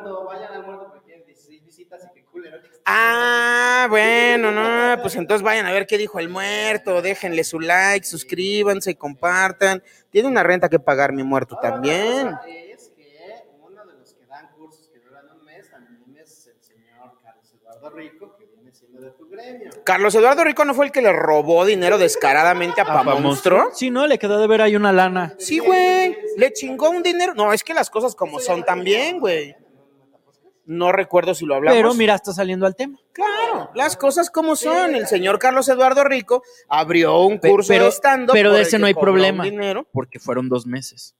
Ah, bueno, no, pues entonces vayan a ver qué dijo el muerto, déjenle su like, suscríbanse, compartan. Tiene una renta que pagar mi muerto también. Es que uno de los que dan cursos que duran un mes también es el señor Carlos Eduardo Rico, que viene siendo de tu gremio. Carlos Eduardo Rico no fue el que le robó dinero descaradamente a Pa Monstruo. Sí, no, le quedó de ver ahí una lana. Sí, güey, le chingó un dinero. No, es que las cosas como son también, güey. No recuerdo si lo hablamos. Pero mira, está saliendo al tema. Claro, las cosas como son. El señor Carlos Eduardo Rico abrió un curso pero de stand-up. pero de ese no hay problema. dinero. Porque fueron dos meses.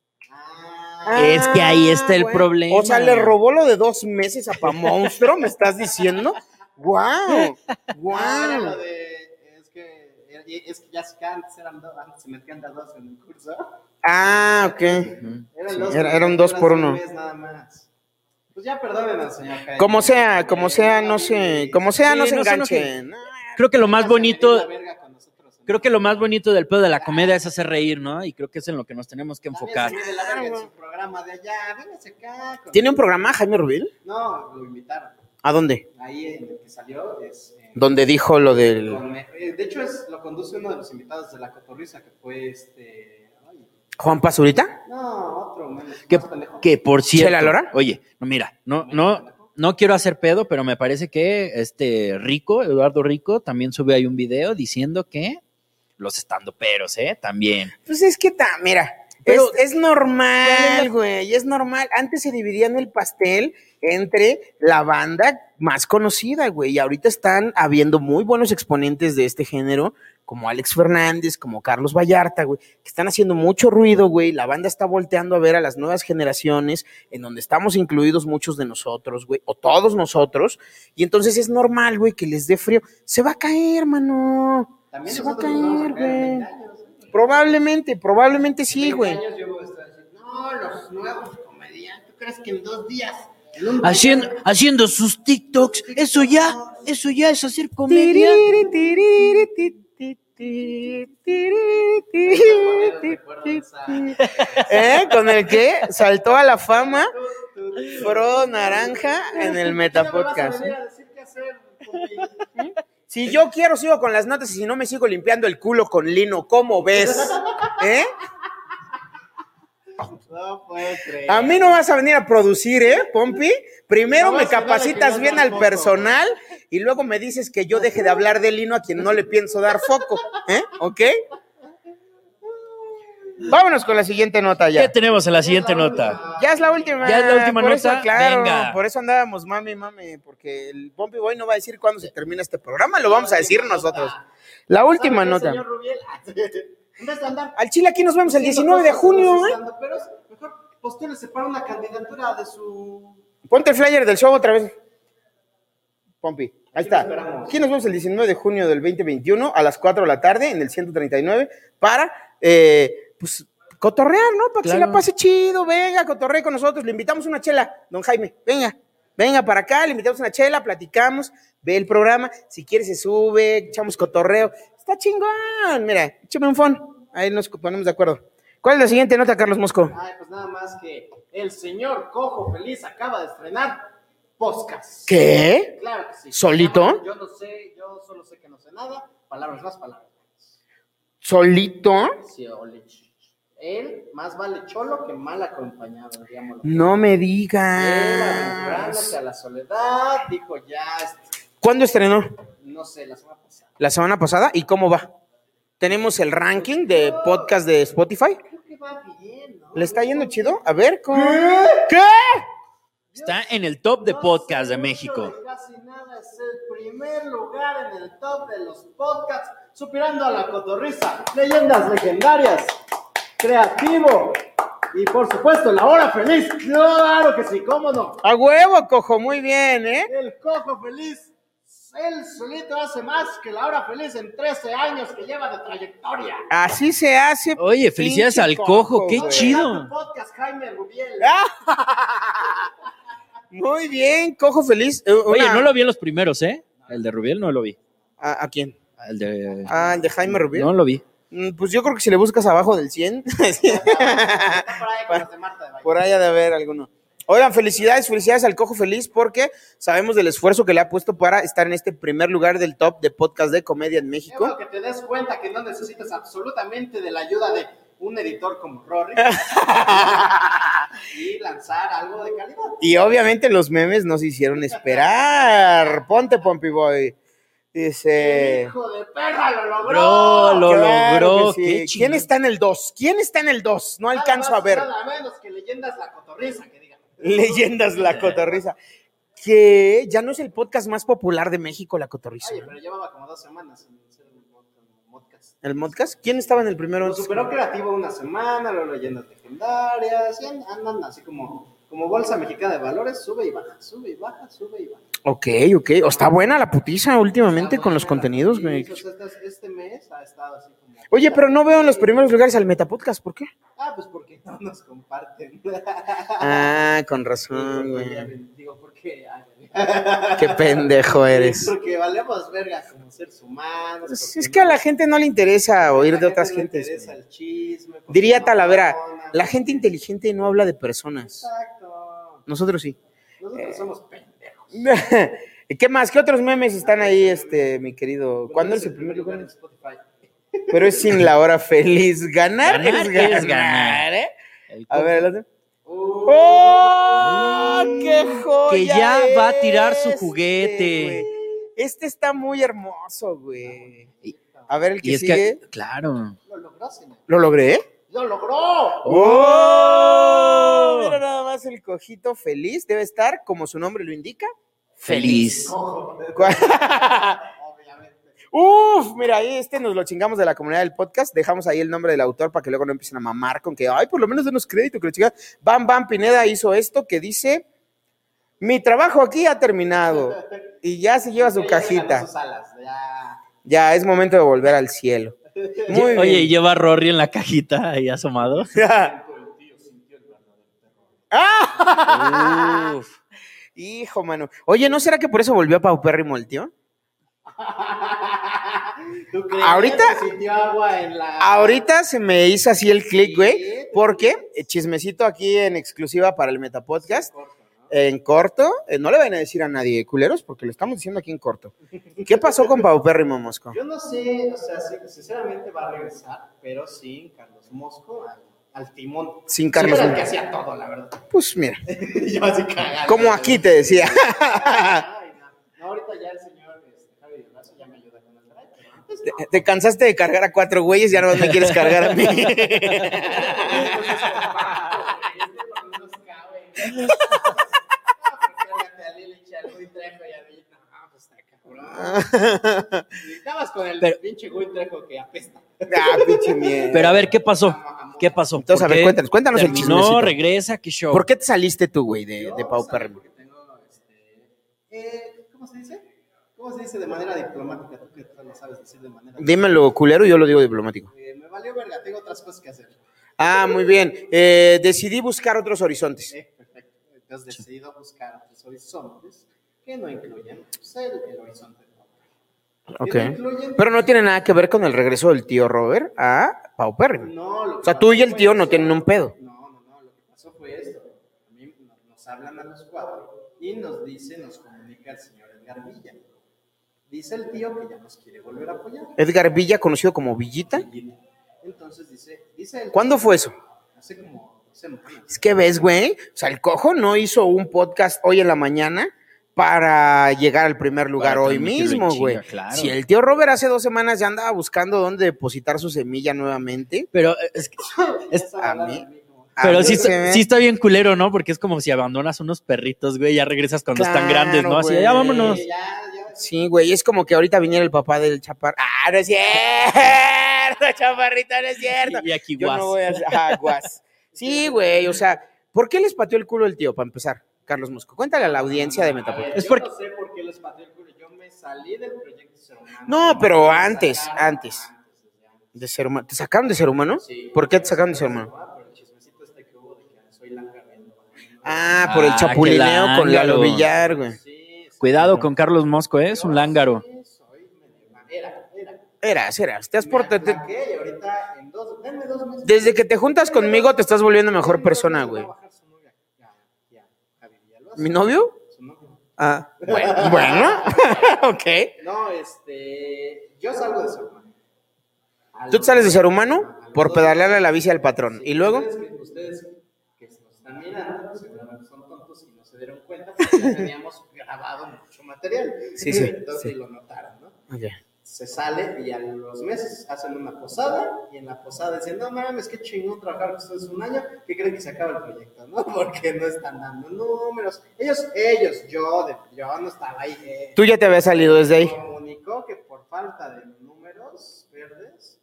Es que ahí está el problema. O sea, le robó lo de dos meses a Pa Monstruo, ¿me estás diciendo? ¡Guau! Ah, era ¡Guau! lo de. Es que, es que ya se antes eran dos, antes se metían de a dos en el curso. Ah, ok. Eran Sí, dos, era- porque era un dos duras por un uno. mes nada más. Pues ya perdonen al señor Jaime. Como sea, como sea, no se, como sea, Sí, no se no se enganchen. Creo que lo más bonito, creo que lo más bonito del pedo de la comedia es hacer reír, ¿no? Y creo que es en lo que nos tenemos que enfocar. También su programa de allá. Acá. ¿Tiene un programa, Jaime Rubil? No, lo invitaron. ¿A dónde? Ahí en el que salió es. eh, Donde dijo lo del eh, de hecho, es, lo conduce uno de los invitados de la cotorriza, que fue este. Juan Pazurita. no, otro, menos, Que, por cierto. ¿Chela Lora? Oye, no, mira, no, no, no quiero hacer pedo, pero me parece que este Rico, Eduardo Rico, también sube ahí un video diciendo que los estandoperos, ¿eh? También. Pues es que está, mira, Pero- es, es normal, güey, es normal. Antes se dividían el pastel entre la banda más conocida, güey, y ahorita están habiendo muy buenos exponentes de este género, como Alex Fernández, como Carlos Vallarta, güey, que están haciendo mucho ruido, güey. La banda está volteando a ver a las nuevas generaciones, en donde estamos incluidos muchos de nosotros, güey, o todos nosotros, y entonces es normal, güey, que les dé frío. Se va a caer, mano. También Se va a caer, güey. 20 años. Probablemente, probablemente sí, 20 güey. no, los nuevos comediantes, ¿tú crees que en dos días? Haciendo, haciendo sus TikToks, eso ya, eso ya es hacer comedia. ¿Eh? ¿Con el que saltó a la fama Fro Naranja en el Metapodcast? Si yo quiero, sigo con las notas y si no me sigo limpiando el culo con lino, ¿cómo ves? ¿Eh? No puedo creer. A mí no vas a venir a producir, ¿eh, Pompi? Primero No me capacitas bien al foco. personal y luego me dices que yo deje de hablar de Lino a quien no le pienso dar foco, ¿eh? ¿Ok? Vámonos con la siguiente nota ¿Qué ya. tenemos en la siguiente nota? Ya es la última. Ya es la última por nota, Eso, claro, venga. Por eso andábamos mami, mami, porque el Pompi Boy no va a decir cuándo se termina este programa, lo vamos a decir nosotros. La última ¿Sabe qué, nota. señor [LAUGHS] de andar Al Chile aquí nos vemos el diciendo 19 de junio, ¿eh? estandoperos, Mejor postúlese para una candidatura de su. Ponte el flyer del show otra vez. Pompi, ahí Aquí está. Aquí nos vemos el 19 de junio del 2021 a las 4 de la tarde en el 139 para, eh, pues, cotorrear, ¿no? Para que se la pase chido, venga, cotorree con nosotros. Le invitamos una chela, don Jaime, venga, venga para acá, le invitamos una chela, platicamos, ve el programa. Si quiere se sube, echamos cotorreo. Está chingón, mira, échame un phone. Ahí nos ponemos de acuerdo. ¿Cuál es la siguiente nota, Carlos Mosco? Ay, pues nada más que el señor Cojo Feliz acaba de estrenar podcast. ¿Qué? Claro que sí. ¿Solito? Yo no sé, yo solo sé que no sé nada. Palabras más, palabras. ¿Solito? Sí, ole, Él más vale cholo que mal acompañado, digámoslo. No me Él digas. aventurándose a la soledad, dijo ya, este, ¿Cuándo estrenó? no sé, la semana pasada. La semana pasada. ¿Y cómo va? Tenemos el ranking de podcast de Spotify. Creo que va bien, ¿no? ¿Le está yendo chido? A ver, ¿cómo? ¿Qué? Está en el top de podcast de México. Casi nada es el primer lugar en el top de los podcasts, superando a la cotorriza, leyendas legendarias, creativo y por supuesto la hora feliz. Claro que sí, cómo no. A huevo, cojo, muy bien, ¿eh? El cojo feliz, él solito hace más que la hora feliz en 13 años que lleva de trayectoria. Así se hace. Oye, felicidades al cojo, qué güey. chido. Tu podcast, Jaime Rubiel. [LAUGHS] Muy bien, cojo feliz. Eh, Oye, una- no lo vi en los primeros, ¿eh? El de Rubiel no lo vi. ¿A, a quién? El de... Ah, el de Jaime Rubio. No lo vi. Mm, Pues yo creo que si le buscas abajo del 100, Está [LAUGHS] por ahí con los de Marta de Baile. por ahí ha de haber alguno. Oigan, felicidades, felicidades al Cojo Feliz porque sabemos del esfuerzo que le ha puesto para estar en este primer lugar del top de podcast de comedia en México. bueno que te des cuenta que no necesitas absolutamente de la ayuda de un editor como Rory [LAUGHS] y lanzar algo de calidad. Y obviamente los memes nos hicieron esperar. [LAUGHS] Ponte, Pompey Boy. Dice. Hijo de perra, lo logró. Bro, lo Claro logró. sí. ¿Quién está en el 2? ¿Quién está en el 2? No Nada alcanzo más a ver. Nada menos que leyendas la cotorriza, que. Leyendas La [LAUGHS] Cotorriza. Que ya no es el podcast más popular de México, La Cotorriza. Oye, pero llevaba como dos semanas hacer el podcast. ¿Quién estaba en el primero? Lo superó creativo una semana, luego leyendas legendarias, y an- andan así como, como bolsa mexicana de valores, sube y baja, sube y baja, sube y baja. Ok, ok. O está buena la putiza últimamente con los contenidos, güey. este, mes ha estado así como... Oye, pero no veo en los primeros lugares al Metapodcast, ¿por qué? Ah, pues porque no nos comparten. Ah, con [LAUGHS] razón, güey. Digo, porque... ay, [LAUGHS] Qué pendejo eres. Porque valemos verga como seres humanos. Pues es que a la gente no le interesa oír de otras gentes. interesa güey. el chisme, Diría Talavera, la gente inteligente no habla de personas. Exacto. Nosotros sí. Nosotros somos pendejos. [LAUGHS] ¿Qué más? ¿Qué otros memes están ahí, este, mi querido? ¿Cuándo es el primer lugar? en Spotify? Pero es sin la hora feliz. Ganar, Ganar es ganar, es ganar. ¿eh? A ver, el otro. Uh, ¡Oh! ¡Qué joya! Que ya va a tirar su este, juguete. Este está muy hermoso, güey. A ver, el que Y es sigue. que, claro. Lo logró, señor. ¿Lo logré? ¡Lo logró! ¡Oh! Mira nada más el cojito feliz. Debe estar, como su nombre lo indica, Feliz. Obviamente. Uf, mira, ahí este nos lo chingamos de la comunidad del podcast. Dejamos ahí el nombre del autor para que luego no empiecen a mamar con que, ay, por lo menos denos crédito, que la chica. Bam Bam Pineda hizo esto que dice: Mi trabajo aquí ha terminado. Y ya se lleva su [LAUGHS] cajita. Ya es momento de volver al cielo. [LAUGHS] Muy Oye, bien. lleva a Rory en la cajita ahí asomado. [LAUGHS] ¡Ah! Uf. [LAUGHS] Hijo, mano. Oye, ¿no será que por eso volvió a Paupérrimo el tío? ¿Tú crees Ahorita- que sintió agua en la... Ahorita se me hizo así el click, güey, Sí, porque eh, chismecito aquí en exclusiva para el Metapodcast, ¿no? En corto, eh, no le van a decir a nadie, culeros, porque lo estamos diciendo aquí en corto. ¿Qué pasó con Paupérrimo Mosco? Yo no sé, o sea, sinceramente va a regresar, pero sí, Carlos Mosco, al timón. Sin Carlos Muñoz. que hacía todo, la verdad. Pues mira, [LAUGHS] Yo así cagado. como aquí te decía. Ay, no. No, ahorita ya el señor este, Javi Lazo ya me ayuda con el antes Te, te cansaste de cargar a cuatro güeyes, ya no me quieres cargar a mí. [LAUGHS] [LAUGHS] Estabas con el Pero- pinche Gui Trejo que apesta. ah, pinche mierda. Pero a ver, ¿qué pasó? ¿Qué pasó? Entonces, a ¿Por ver, cuéntanos, cuéntanos el terminó, chismecito. regresa, qué show. ¿Por qué te saliste tú, güey, de, Yo de Pauperrim? porque tengo, este, eh, ¿Cómo se dice? ¿Cómo se dice de manera diplomática? Tú que lo sabes decir de manera Dímelo culero yo lo digo diplomático. Eh, me valió verga, tengo otras cosas que hacer. Ah, muy bien. Eh, decidí buscar otros horizontes. Eh, perfecto. Entonces decidí buscar otros horizontes que no incluyen pues, el, el horizonte. Ok. No Pero no tiene nada que ver con el regreso del tío Robert a Pauperrim. No, lo que O sea, tú y el tío no tienen un pedo. No, no, no, lo que pasó fue esto. A mí no- nos hablan a los cuatro y nos dice, nos comunica el señor Edgar Villa. Dice el tío que ya nos quiere volver a apoyar. Edgar Villa, conocido como Villita. Entonces dice, dice el ¿Cuándo fue eso? Hace como semanas. Es que ves, güey. O sea, el cojo no hizo un podcast hoy en la mañana para llegar al primer lugar Para hoy mismo, güey. claro. Si el tío Robert hace dos semanas ya andaba buscando dónde depositar su semilla nuevamente. Pero eh, es que- es- A mí. a pero mí sí, está- sí está bien culero, ¿no? Porque es como si abandonas unos perritos, güey, ya regresas cuando están grandes, ¿no? Así, güey. ya vámonos. Ya, ya. Sí, güey. Es como que ahorita viniera el papá del chaparro. ¡Ah, no es cierto! [LAUGHS] Chaparrito, no es cierto. Y aquí Yo guas. no voy a hacer- ah, guas. Sí, güey, o sea, ¿por qué les pateó el culo el tío, para empezar? Carlos Mosco, cuéntale a la audiencia de A ver, Metapod. Es yo porque- no sé por qué culo. Yo me salí del proyecto Ser Humano. No, pero antes, sacaron antes. De ser humano. ¿Te sacaron de ser humano? Sí. ¿Por qué te sacaron de ser humano? Ah, por el chismecito este que hubo de que soy lángaro. Ah, por el Ah, chapulineo con Lalo. Villar, güey. Sí, sí. Cuidado con Carlos Mosco, ¿eh? Es un lángaro. Era, era. Eras, eras. Te has Me por- te- te- aplaqué y ahorita en dos, denme dos meses. Desde que te juntas conmigo te estás volviendo mejor persona, güey. va a bajar su novia. Ya, ya, Javi Villalobos. ¿Mi novio? Su novio. Ah, bueno, bueno. [LAUGHS] ok. No, este. Yo salgo de ser humano. ¿Tú los- sales de ser humano? Por pedalearle la bici al patrón. Sí, ¿Y luego? Ustedes que, ustedes que nos están mirando, seguramente son tontos y no se dieron cuenta porque ya teníamos grabado mucho material. Sí, sí, Entonces sí. lo notaron, ¿no? Ok. Se sale y a los meses hacen una posada y en la posada dicen, no mames, qué chingón trabajar ustedes un año, ¿qué creen que se acaba el proyecto, no? [LAUGHS] Porque no están dando números. Ellos, ellos, yo, yo no estaba ahí. eh, Tú ya te habías salido desde ahí. comunicó que por falta de números verdes,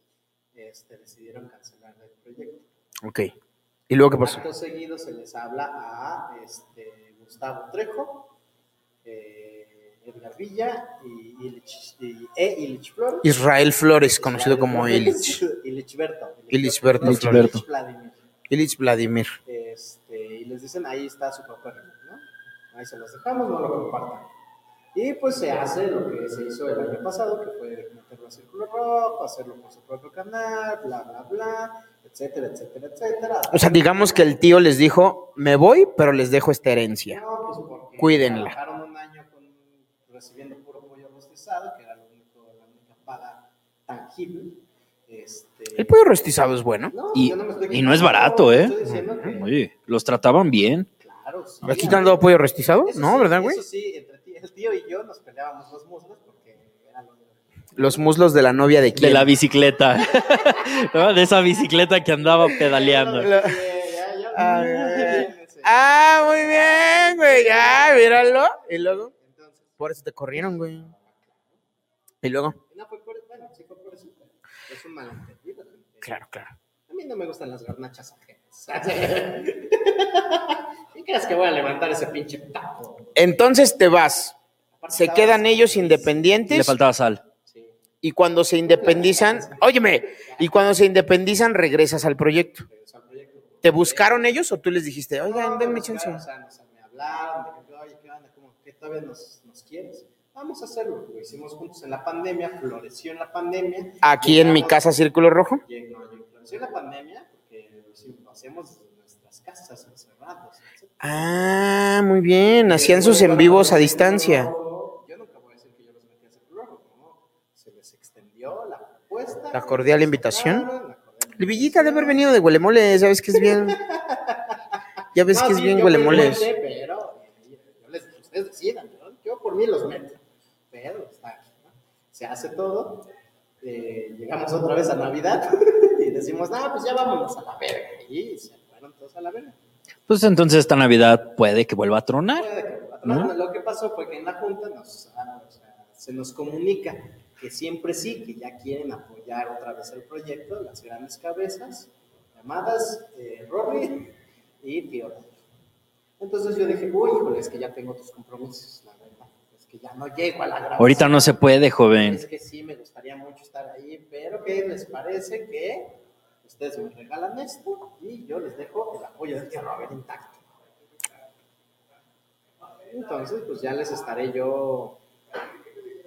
este, decidieron cancelar el proyecto. Ok. ¿Y luego qué pasó? Acto seguido se les habla a este, Gustavo Trejo, eh, Edgar Villa y Illich, y, e Illich Flores. Israel Flores, conocido como Illich. Illich. [LAUGHS] Illichberto Illich Flores. Illich Vladimir. Illich Vladimir. Este, y les dicen, ahí está su papel, ¿no? Ahí se los dejamos, no lo compartan. Y pues se hace lo que se hizo el año pasado, que fue meterlo a Círculo Rojo, hacerlo por su propio canal, bla, bla, bla, etcétera, etcétera, etcétera. O sea, digamos que el tío les dijo, me voy, pero les dejo esta herencia. No, pues porque Cuídenla. Trabajaron un año con, recibiendo puro pollo rostizado, que era lo único, la única paga tangible. Este, El pollo rostizado es bueno. no, Y, no me estoy y no es barato, ¿eh? Que, Oye, los trataban bien. claro, sí, ¿Aquí te han dado pollo rostizado? Eso No, sí, ¿verdad, güey? Eso sí, entre ti- el tío y yo nos peleábamos los muslos porque era lo Los muslos de la novia de quién. De la bicicleta. ¿No? De esa bicicleta que andaba pedaleando. Ah, Ah, muy bien, güey. Ya, míralo. Y luego, por eso te corrieron, güey. Y luego, no fue por bueno, sí fue por eso. pero Es un malentendido. claro, claro. A mí no me gustan las garnachas ajenas. [LAUGHS] ¿Qué crees que voy a levantar ese pinche tapo? Entonces te vas. Aparte Se quedan ellos Le independientes faltaba sal. Sí. y cuando se independizan, óyeme, y cuando se independizan regresas al proyecto. regresó al proyecto. ¿Te buscaron ellos o tú les dijiste, oigan, No, denme me chance? O sea, me hablaron de que, oye, ¿qué onda? ¿Cómo que todavía nos quieres? Vamos a hacerlo. Lo hicimos juntos en la pandemia, floreció en la pandemia. Aquí en mi casa Círculo Rojo. No, floreció en la pandemia porque lo hacemos desde nuestras casas encerrados. etc. Ah, muy bien. Hacían sus en vivos a distancia. Yo nunca voy a decir que yo los metí a Círculo Rojo, ¿no? Se les extendió la propuesta. La cordial invitación. la El Villita debe haber venido de Huelemoles, ya ves que es bien. [LAUGHS] Ya ves No, que es sí, bien Huelemoles. Pero eh, yo les, ustedes decidan, por mí los meto. Pero está aquí, ¿no? Se hace todo. eh, llegamos otra vez a Navidad [LAUGHS] y decimos, no, pues ya vámonos a la verga. Y se fueron todos a la verga. Pues entonces esta Navidad puede que vuelva a tronar. Puede que- no, Lo que pasó fue que en la Junta nos, ah, o sea, se nos comunica que siempre sí, que ya quieren apoyar otra vez el proyecto, las grandes cabezas, llamadas eh, Rory y Tío. Entonces yo dije, uy, híjole, es que ya tengo otros compromisos, que ya no llego a la grabación. Ahorita no se puede, joven. Es que sí, me gustaría mucho estar ahí, pero ¿qué les parece que ustedes me regalan esto y yo les dejo el apoyo de Tío Robert intacto? Entonces, pues ya les estaré yo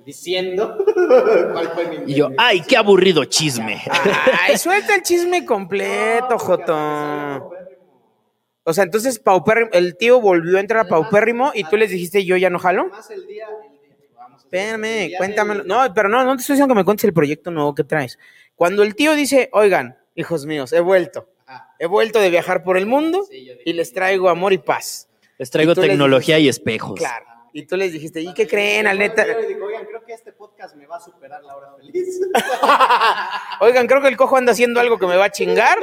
diciendo [LAUGHS] cuál fue mi... Y yo, ay, qué aburrido chisme. Ay, suelta el chisme [LAUGHS] completo, Joto. O sea, entonces Paupérrimo, el tío volvió a entrar a Paupérrimo y tú les dijiste yo ya no jalo. Más el día, Espérame, cuéntamelo. No, pero no, no te estoy diciendo que me cuentes el proyecto nuevo que traes. Cuando el tío dice, oigan, hijos míos, he vuelto. He vuelto de viajar por el mundo y les traigo amor y paz. Les traigo Y tú les tecnología dijiste- y espejos. Claro. Y tú les dijiste, ¿y qué creen, al neta? Yo le digo, oigan, creo que este podcast me va a superar la hora feliz. [LAUGHS] Oigan, creo que el cojo anda haciendo algo que me va a chingar.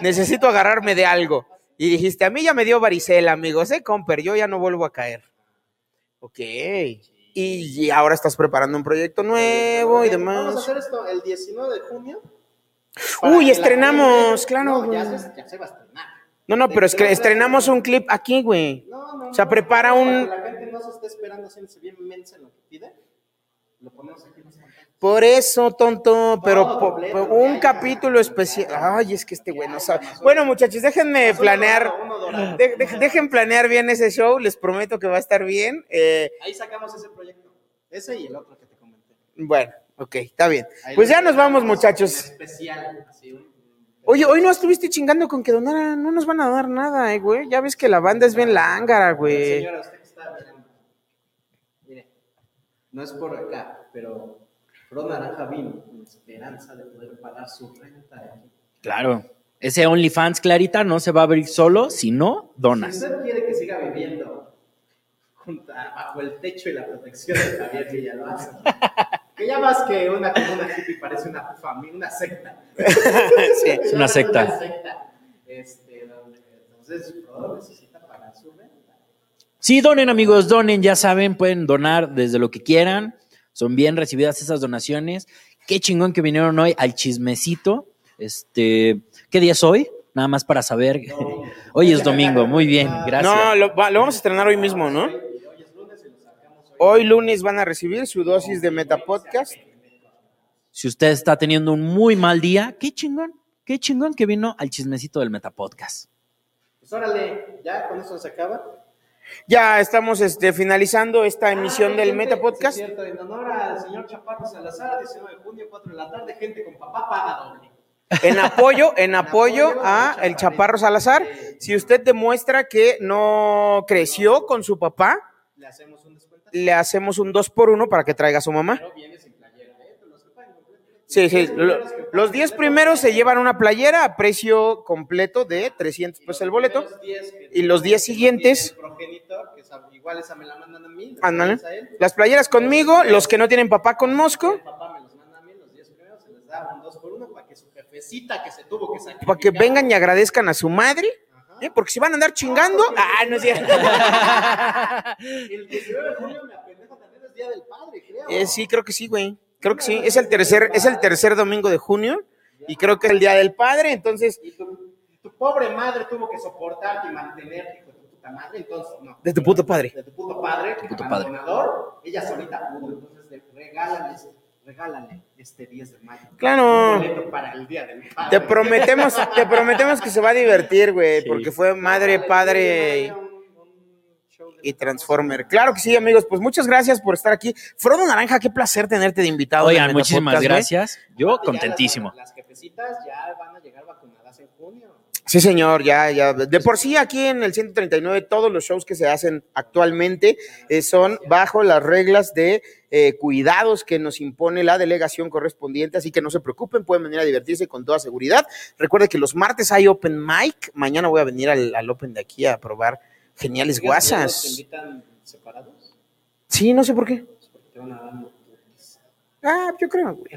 Necesito agarrarme de algo. Y dijiste, a mí ya me dio varicela, amigos, ¿eh, comper? Yo ya no vuelvo a caer. Ok. Y, ahora estás preparando un proyecto nuevo y Vamos a demás. hacer esto el 19 de junio. Uy, la estrenamos, gente- claro, No, ya, se, ya se va a estrenar. No, no, pero es que estrenamos un clip aquí, güey. No, no, O sea, prepara para un- la gente no se esté esperando haciéndose bien mensa en lo que pide. Lo ponemos aquí en los pantallas. Por eso, tonto, pero Todo po- completo, po- un ya, capítulo especial. Ay, es que este güey no sabe. Bueno, muchachos, déjenme planear. de- de- dejen planear bien ese show, les prometo que va a estar bien. Eh, Ahí sacamos ese proyecto. Ese y el otro que te comenté. bueno, ok, está bien. Pues ya nos vamos, muchachos. Especial, Oye, hoy no estuviste chingando con que donaran, no nos van a dar nada, eh, güey. Ya ves que la banda es bien lángara, güey. Señora, usted que está mirando. Mire, no es por acá, pero Pro Naranja vino con esperanza de poder pagar su renta aquí. Claro. Ese OnlyFans, Clarita, no se va a abrir solo si no Si donas. usted quiere que siga viviendo junto a- bajo el techo y la protección de Javier Villalbazo, [LAUGHS] que ya más que una comuna hippie parece una familia, una secta. [LAUGHS] Sí. Es [LAUGHS] una secta. Una secta. Este, donde, entonces, Pro necesita pagar su renta. Sí, donen, amigos, donen, ya saben, pueden donar desde lo que quieran. Son bien recibidas esas donaciones. Qué chingón que vinieron hoy al chismecito. Este, ¿qué día es hoy? Nada más para saber. [LAUGHS] Hoy es domingo, muy bien, gracias. No, lo, va- lo vamos a estrenar hoy mismo, ¿no? Hoy lunes van a recibir su dosis de Metapodcast. Si usted está teniendo un muy mal día, qué chingón, qué chingón que vino al chismecito del Metapodcast. Pues órale, ya con eso se acaba. Ya estamos este, finalizando esta emisión Ah, del gente, Metapodcast. sí, es cierto, en honor al señor Chaparro Salazar, 19 de junio, 4 de la tarde, gente con papá paga doble. En apoyo, en [LAUGHS] apoyo apoyo a el Chaparro Salazar. Si usted demuestra que no creció con su papá, Le hacemos un descuento. le hacemos un 2 por 1 para que traiga a su mamá. Pero viene sin playera, ¿eh? Pero los que paguen completo. Sí, sí. lo- los 10 primeros se llevan una playera a precio completo de 300 pesos el boleto. Los 10 que- Y los 10 siguientes, igual esa me la mandan a mí. ándale. Las playeras conmigo, los que no tienen papá con Mosco, papá me los manda a mí, los 10 primeros, se les da un 2 por 1 para que su jefecita que se tuvo que sacrificar. para que vengan y agradezcan a su madre. ¿eh? Porque si van a andar chingando, ah, no es cierto. El 19 de junio me apendejo también es Día del Padre, creo. Eh, sí, creo que sí, güey. Creo que sí. Es el tercer, es el tercer domingo de junio y creo que es el día del padre. Entonces, Y tu, tu pobre madre tuvo que soportarte y mantenerte, de tu puta madre, entonces no. de tu puto padre. De tu puto padre, puto padre. ella solita pudo, entonces le- regálale, regálale este 10 de mayo. Claro. Para el Día del Padre. Te prometemos, te prometemos que se va a divertir, güey, porque fue madre, padre y, Transformer. Claro que sí, amigos. Pues muchas gracias por estar aquí. Frodo Naranja, qué placer tenerte de invitado. Oigan, muchísimas gracias. Yo contentísimo. Las, las jefecitas ya van a llegar vacunadas en junio. Sí, señor, ya, ya. De por sí, aquí en el 139, todos los shows que se hacen actualmente eh, son bajo las reglas de eh, cuidados que nos impone la delegación correspondiente, así que no se preocupen, pueden venir a divertirse con toda seguridad. Recuerde que los martes hay open mic, mañana voy a venir al, al open de aquí a probar geniales ¿Te guasas. invitan separados? Sí, no sé por qué. Te van a dar un- Ah, yo creo, güey.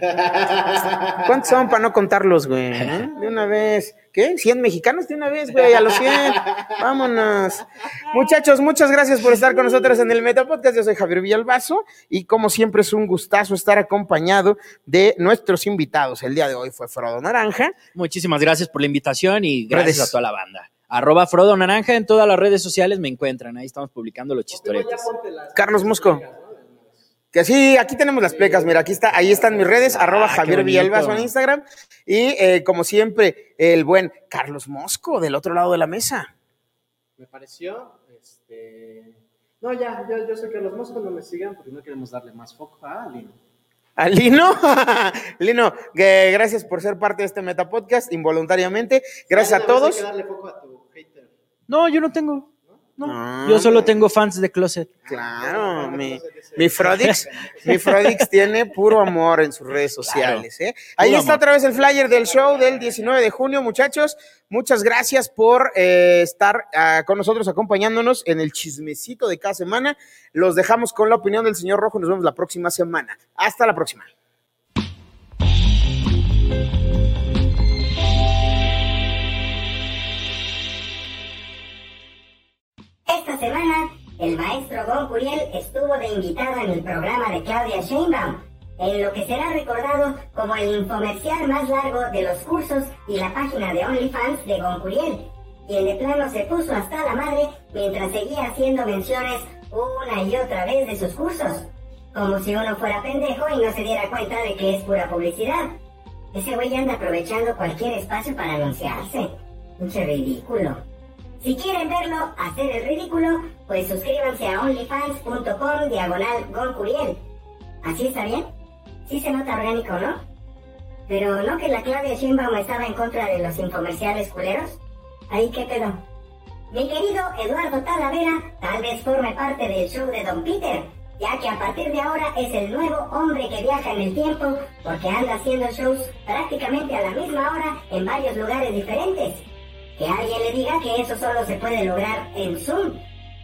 ¿Cuántos son para no contarlos, güey? eh? De una vez. ¿Qué? ¿100 mexicanos de una vez, güey? A los 100. Vámonos. Muchachos, muchas gracias por estar con nosotros en el Meta Podcast. Yo soy Javier Villalbazo y como siempre es un gustazo estar acompañado de nuestros invitados. El día de hoy fue Frodo Naranja. Muchísimas gracias por la invitación y gracias Redes. a toda la banda. Arroba Frodo Naranja en todas las redes sociales me encuentran. Ahí estamos publicando los chistoretes. Carlos Mosco. Que sí, aquí tenemos las plecas, mira, aquí está, ahí están mis redes, arroba Ah, qué Javier. Villalbazo en Instagram, y eh, como siempre, el buen Carlos Mosco del otro lado de la mesa. Me pareció, este... No, ya, yo, yo sé que los moscos no me sigan porque no queremos darle más foco a Lino. ¿A Lino? [LAUGHS] Lino, que gracias por ser parte de este Metapodcast involuntariamente. Gracias a todos. Hay que darle foco a tu. No, yo no tengo. No, Ah, yo solo tengo fans de closet. Claro, mi, mi Frodix, mi Frodix tiene puro amor en sus redes sociales. ¿eh? Ahí está amor. otra vez el flyer del show del 19 de junio, muchachos. Muchas gracias por eh, estar ah, con nosotros acompañándonos en el chismecito de cada semana. Los dejamos con la opinión del señor Rojo. Nos vemos la próxima semana. Hasta la próxima. Semana, el maestro Gon Curiel estuvo de invitado en el programa de Claudia Sheinbaum, en lo que será recordado como el infomercial más largo de los cursos y la página de OnlyFans de Gon Curiel, quien de plano se puso hasta la madre mientras seguía haciendo menciones una y otra vez de sus cursos, como si uno fuera pendejo y no se diera cuenta de que es pura publicidad. Ese güey anda aprovechando cualquier espacio para anunciarse. Mucho ridículo. Si quieren verlo hacer el ridículo, pues suscríbanse a onlyfans.com diagonal goncuriel. ¿Así está bien? Sí se nota orgánico, ¿no? Pero ¿no que la Claudia Sheinbaum estaba en contra de los infomerciales culeros? Ahí qué pedo. Mi querido Eduardo Talavera tal vez forme parte del show de Don Peter, ya que a partir de ahora es el nuevo hombre que viaja en el tiempo porque anda haciendo shows prácticamente a la misma hora en varios lugares diferentes. Que alguien le diga que eso solo se puede lograr en Zoom.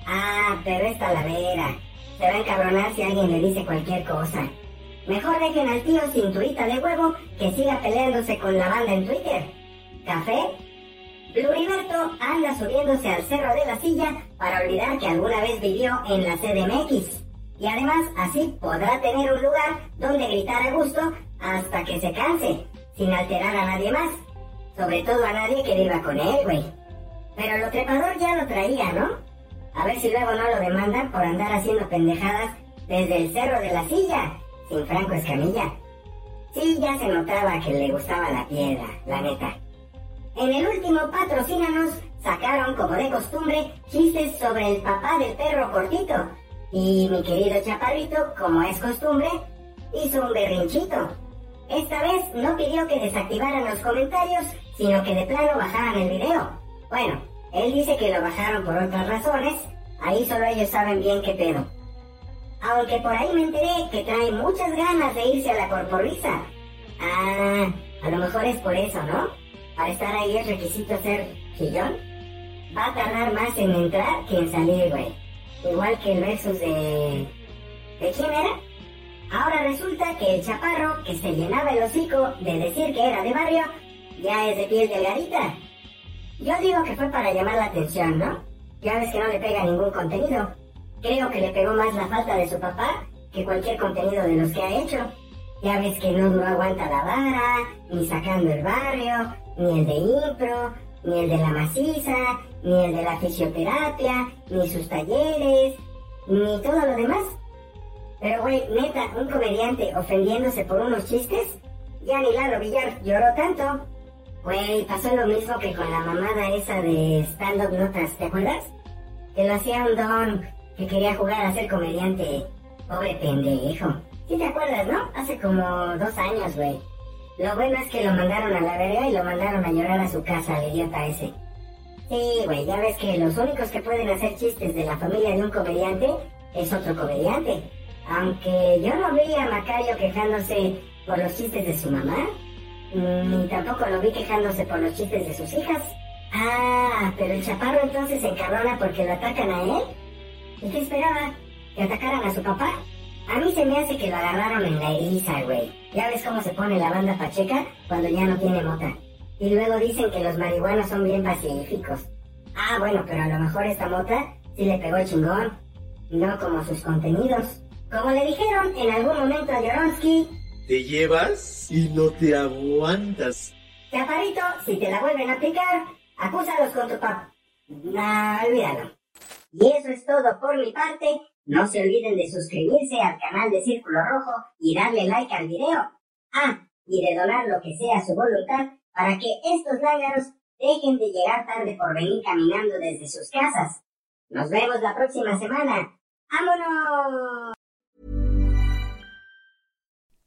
Ah, pero es Talavera. Se va a encabronar si alguien le dice cualquier cosa. Mejor dejen al tío cinturita de huevo que siga peleándose con la banda en Twitter. ¿Café? Pluriberto anda subiéndose al cerro de la silla para olvidar que alguna vez vivió en la CDMX. Y además así podrá tener un lugar donde gritar a gusto hasta que se canse, sin alterar a nadie más. Sobre todo a nadie que viva con él, güey. Pero lo trepador ya lo traía, ¿no? A ver si luego no lo demandan por andar haciendo pendejadas desde el cerro de la silla, sin Franco Escamilla. Sí, ya se notaba que le gustaba la piedra, la neta. En el último Patrocínanos sacaron, como de costumbre, chistes sobre el papá del perro cortito. Y mi querido chaparrito, como es costumbre, hizo un berrinchito. Esta vez no pidió que desactivaran los comentarios, sino que de plano bajaran el video. Bueno, él dice que lo bajaron por otras razones, ahí solo ellos saben bien qué pedo. Aunque por ahí me enteré que trae muchas ganas de irse a la corporrisa. Ah, a lo mejor es por eso, ¿no? Para estar ahí es requisito ser chillón. Va a tardar más en entrar que en salir, güey. Igual que el versus de... ¿De quién era? Ahora resulta que el chaparro, que se llenaba el hocico de decir que era de barrio, ya es de piel delgadita. Yo digo que fue para llamar la atención, ¿no? Ya ves que no le pega ningún contenido. Creo que le pegó más la falta de su papá que cualquier contenido de los que ha hecho. Ya ves que no, no aguanta la vara, ni sacando el barrio, ni el de impro, ni el de la maciza, ni el de la fisioterapia, ni sus talleres, ni todo lo demás. Pero güey, neta, un comediante ofendiéndose por unos chistes, ya ni Lalo Villar lloró tanto. Güey, pasó lo mismo que con la mamada esa de stand-up notas, ¿te acuerdas? Que lo hacía un don que quería jugar a ser comediante. Pobre pendejo. Sí te acuerdas, ¿no? Hace como dos años, güey. Lo bueno es que lo mandaron a la verga y lo mandaron a llorar a su casa al idiota ese. Sí, güey, ya ves que los únicos que pueden hacer chistes de la familia de un comediante es otro comediante. Aunque yo no vi a Macario quejándose por los chistes de su mamá, ni tampoco lo vi quejándose por los chistes de sus hijas. Ah, pero el chaparro entonces se encabrona porque lo atacan a él. ¿Y qué esperaba? ¿Que atacaran a su papá? A mí se me hace que lo agarraron en la eriza, güey. Ya ves cómo se pone la banda pacheca cuando ya no tiene mota. Y luego dicen que los marihuanos son bien pacíficos. Ah, bueno, pero a lo mejor esta mota sí le pegó chingón. No como sus contenidos. Como le dijeron en algún momento a Joronsky, Te llevas y no te aguantas. Chaparrito, si te la vuelven a picar, acúsalos con tu papá. No, olvídalo. Y eso es todo por mi parte. No se olviden de suscribirse al canal de Círculo Rojo y darle like al video. Ah, y de donar lo que sea su voluntad para que estos lángaros dejen de llegar tarde por venir caminando desde sus casas. Nos vemos la próxima semana. ¡Vámonos!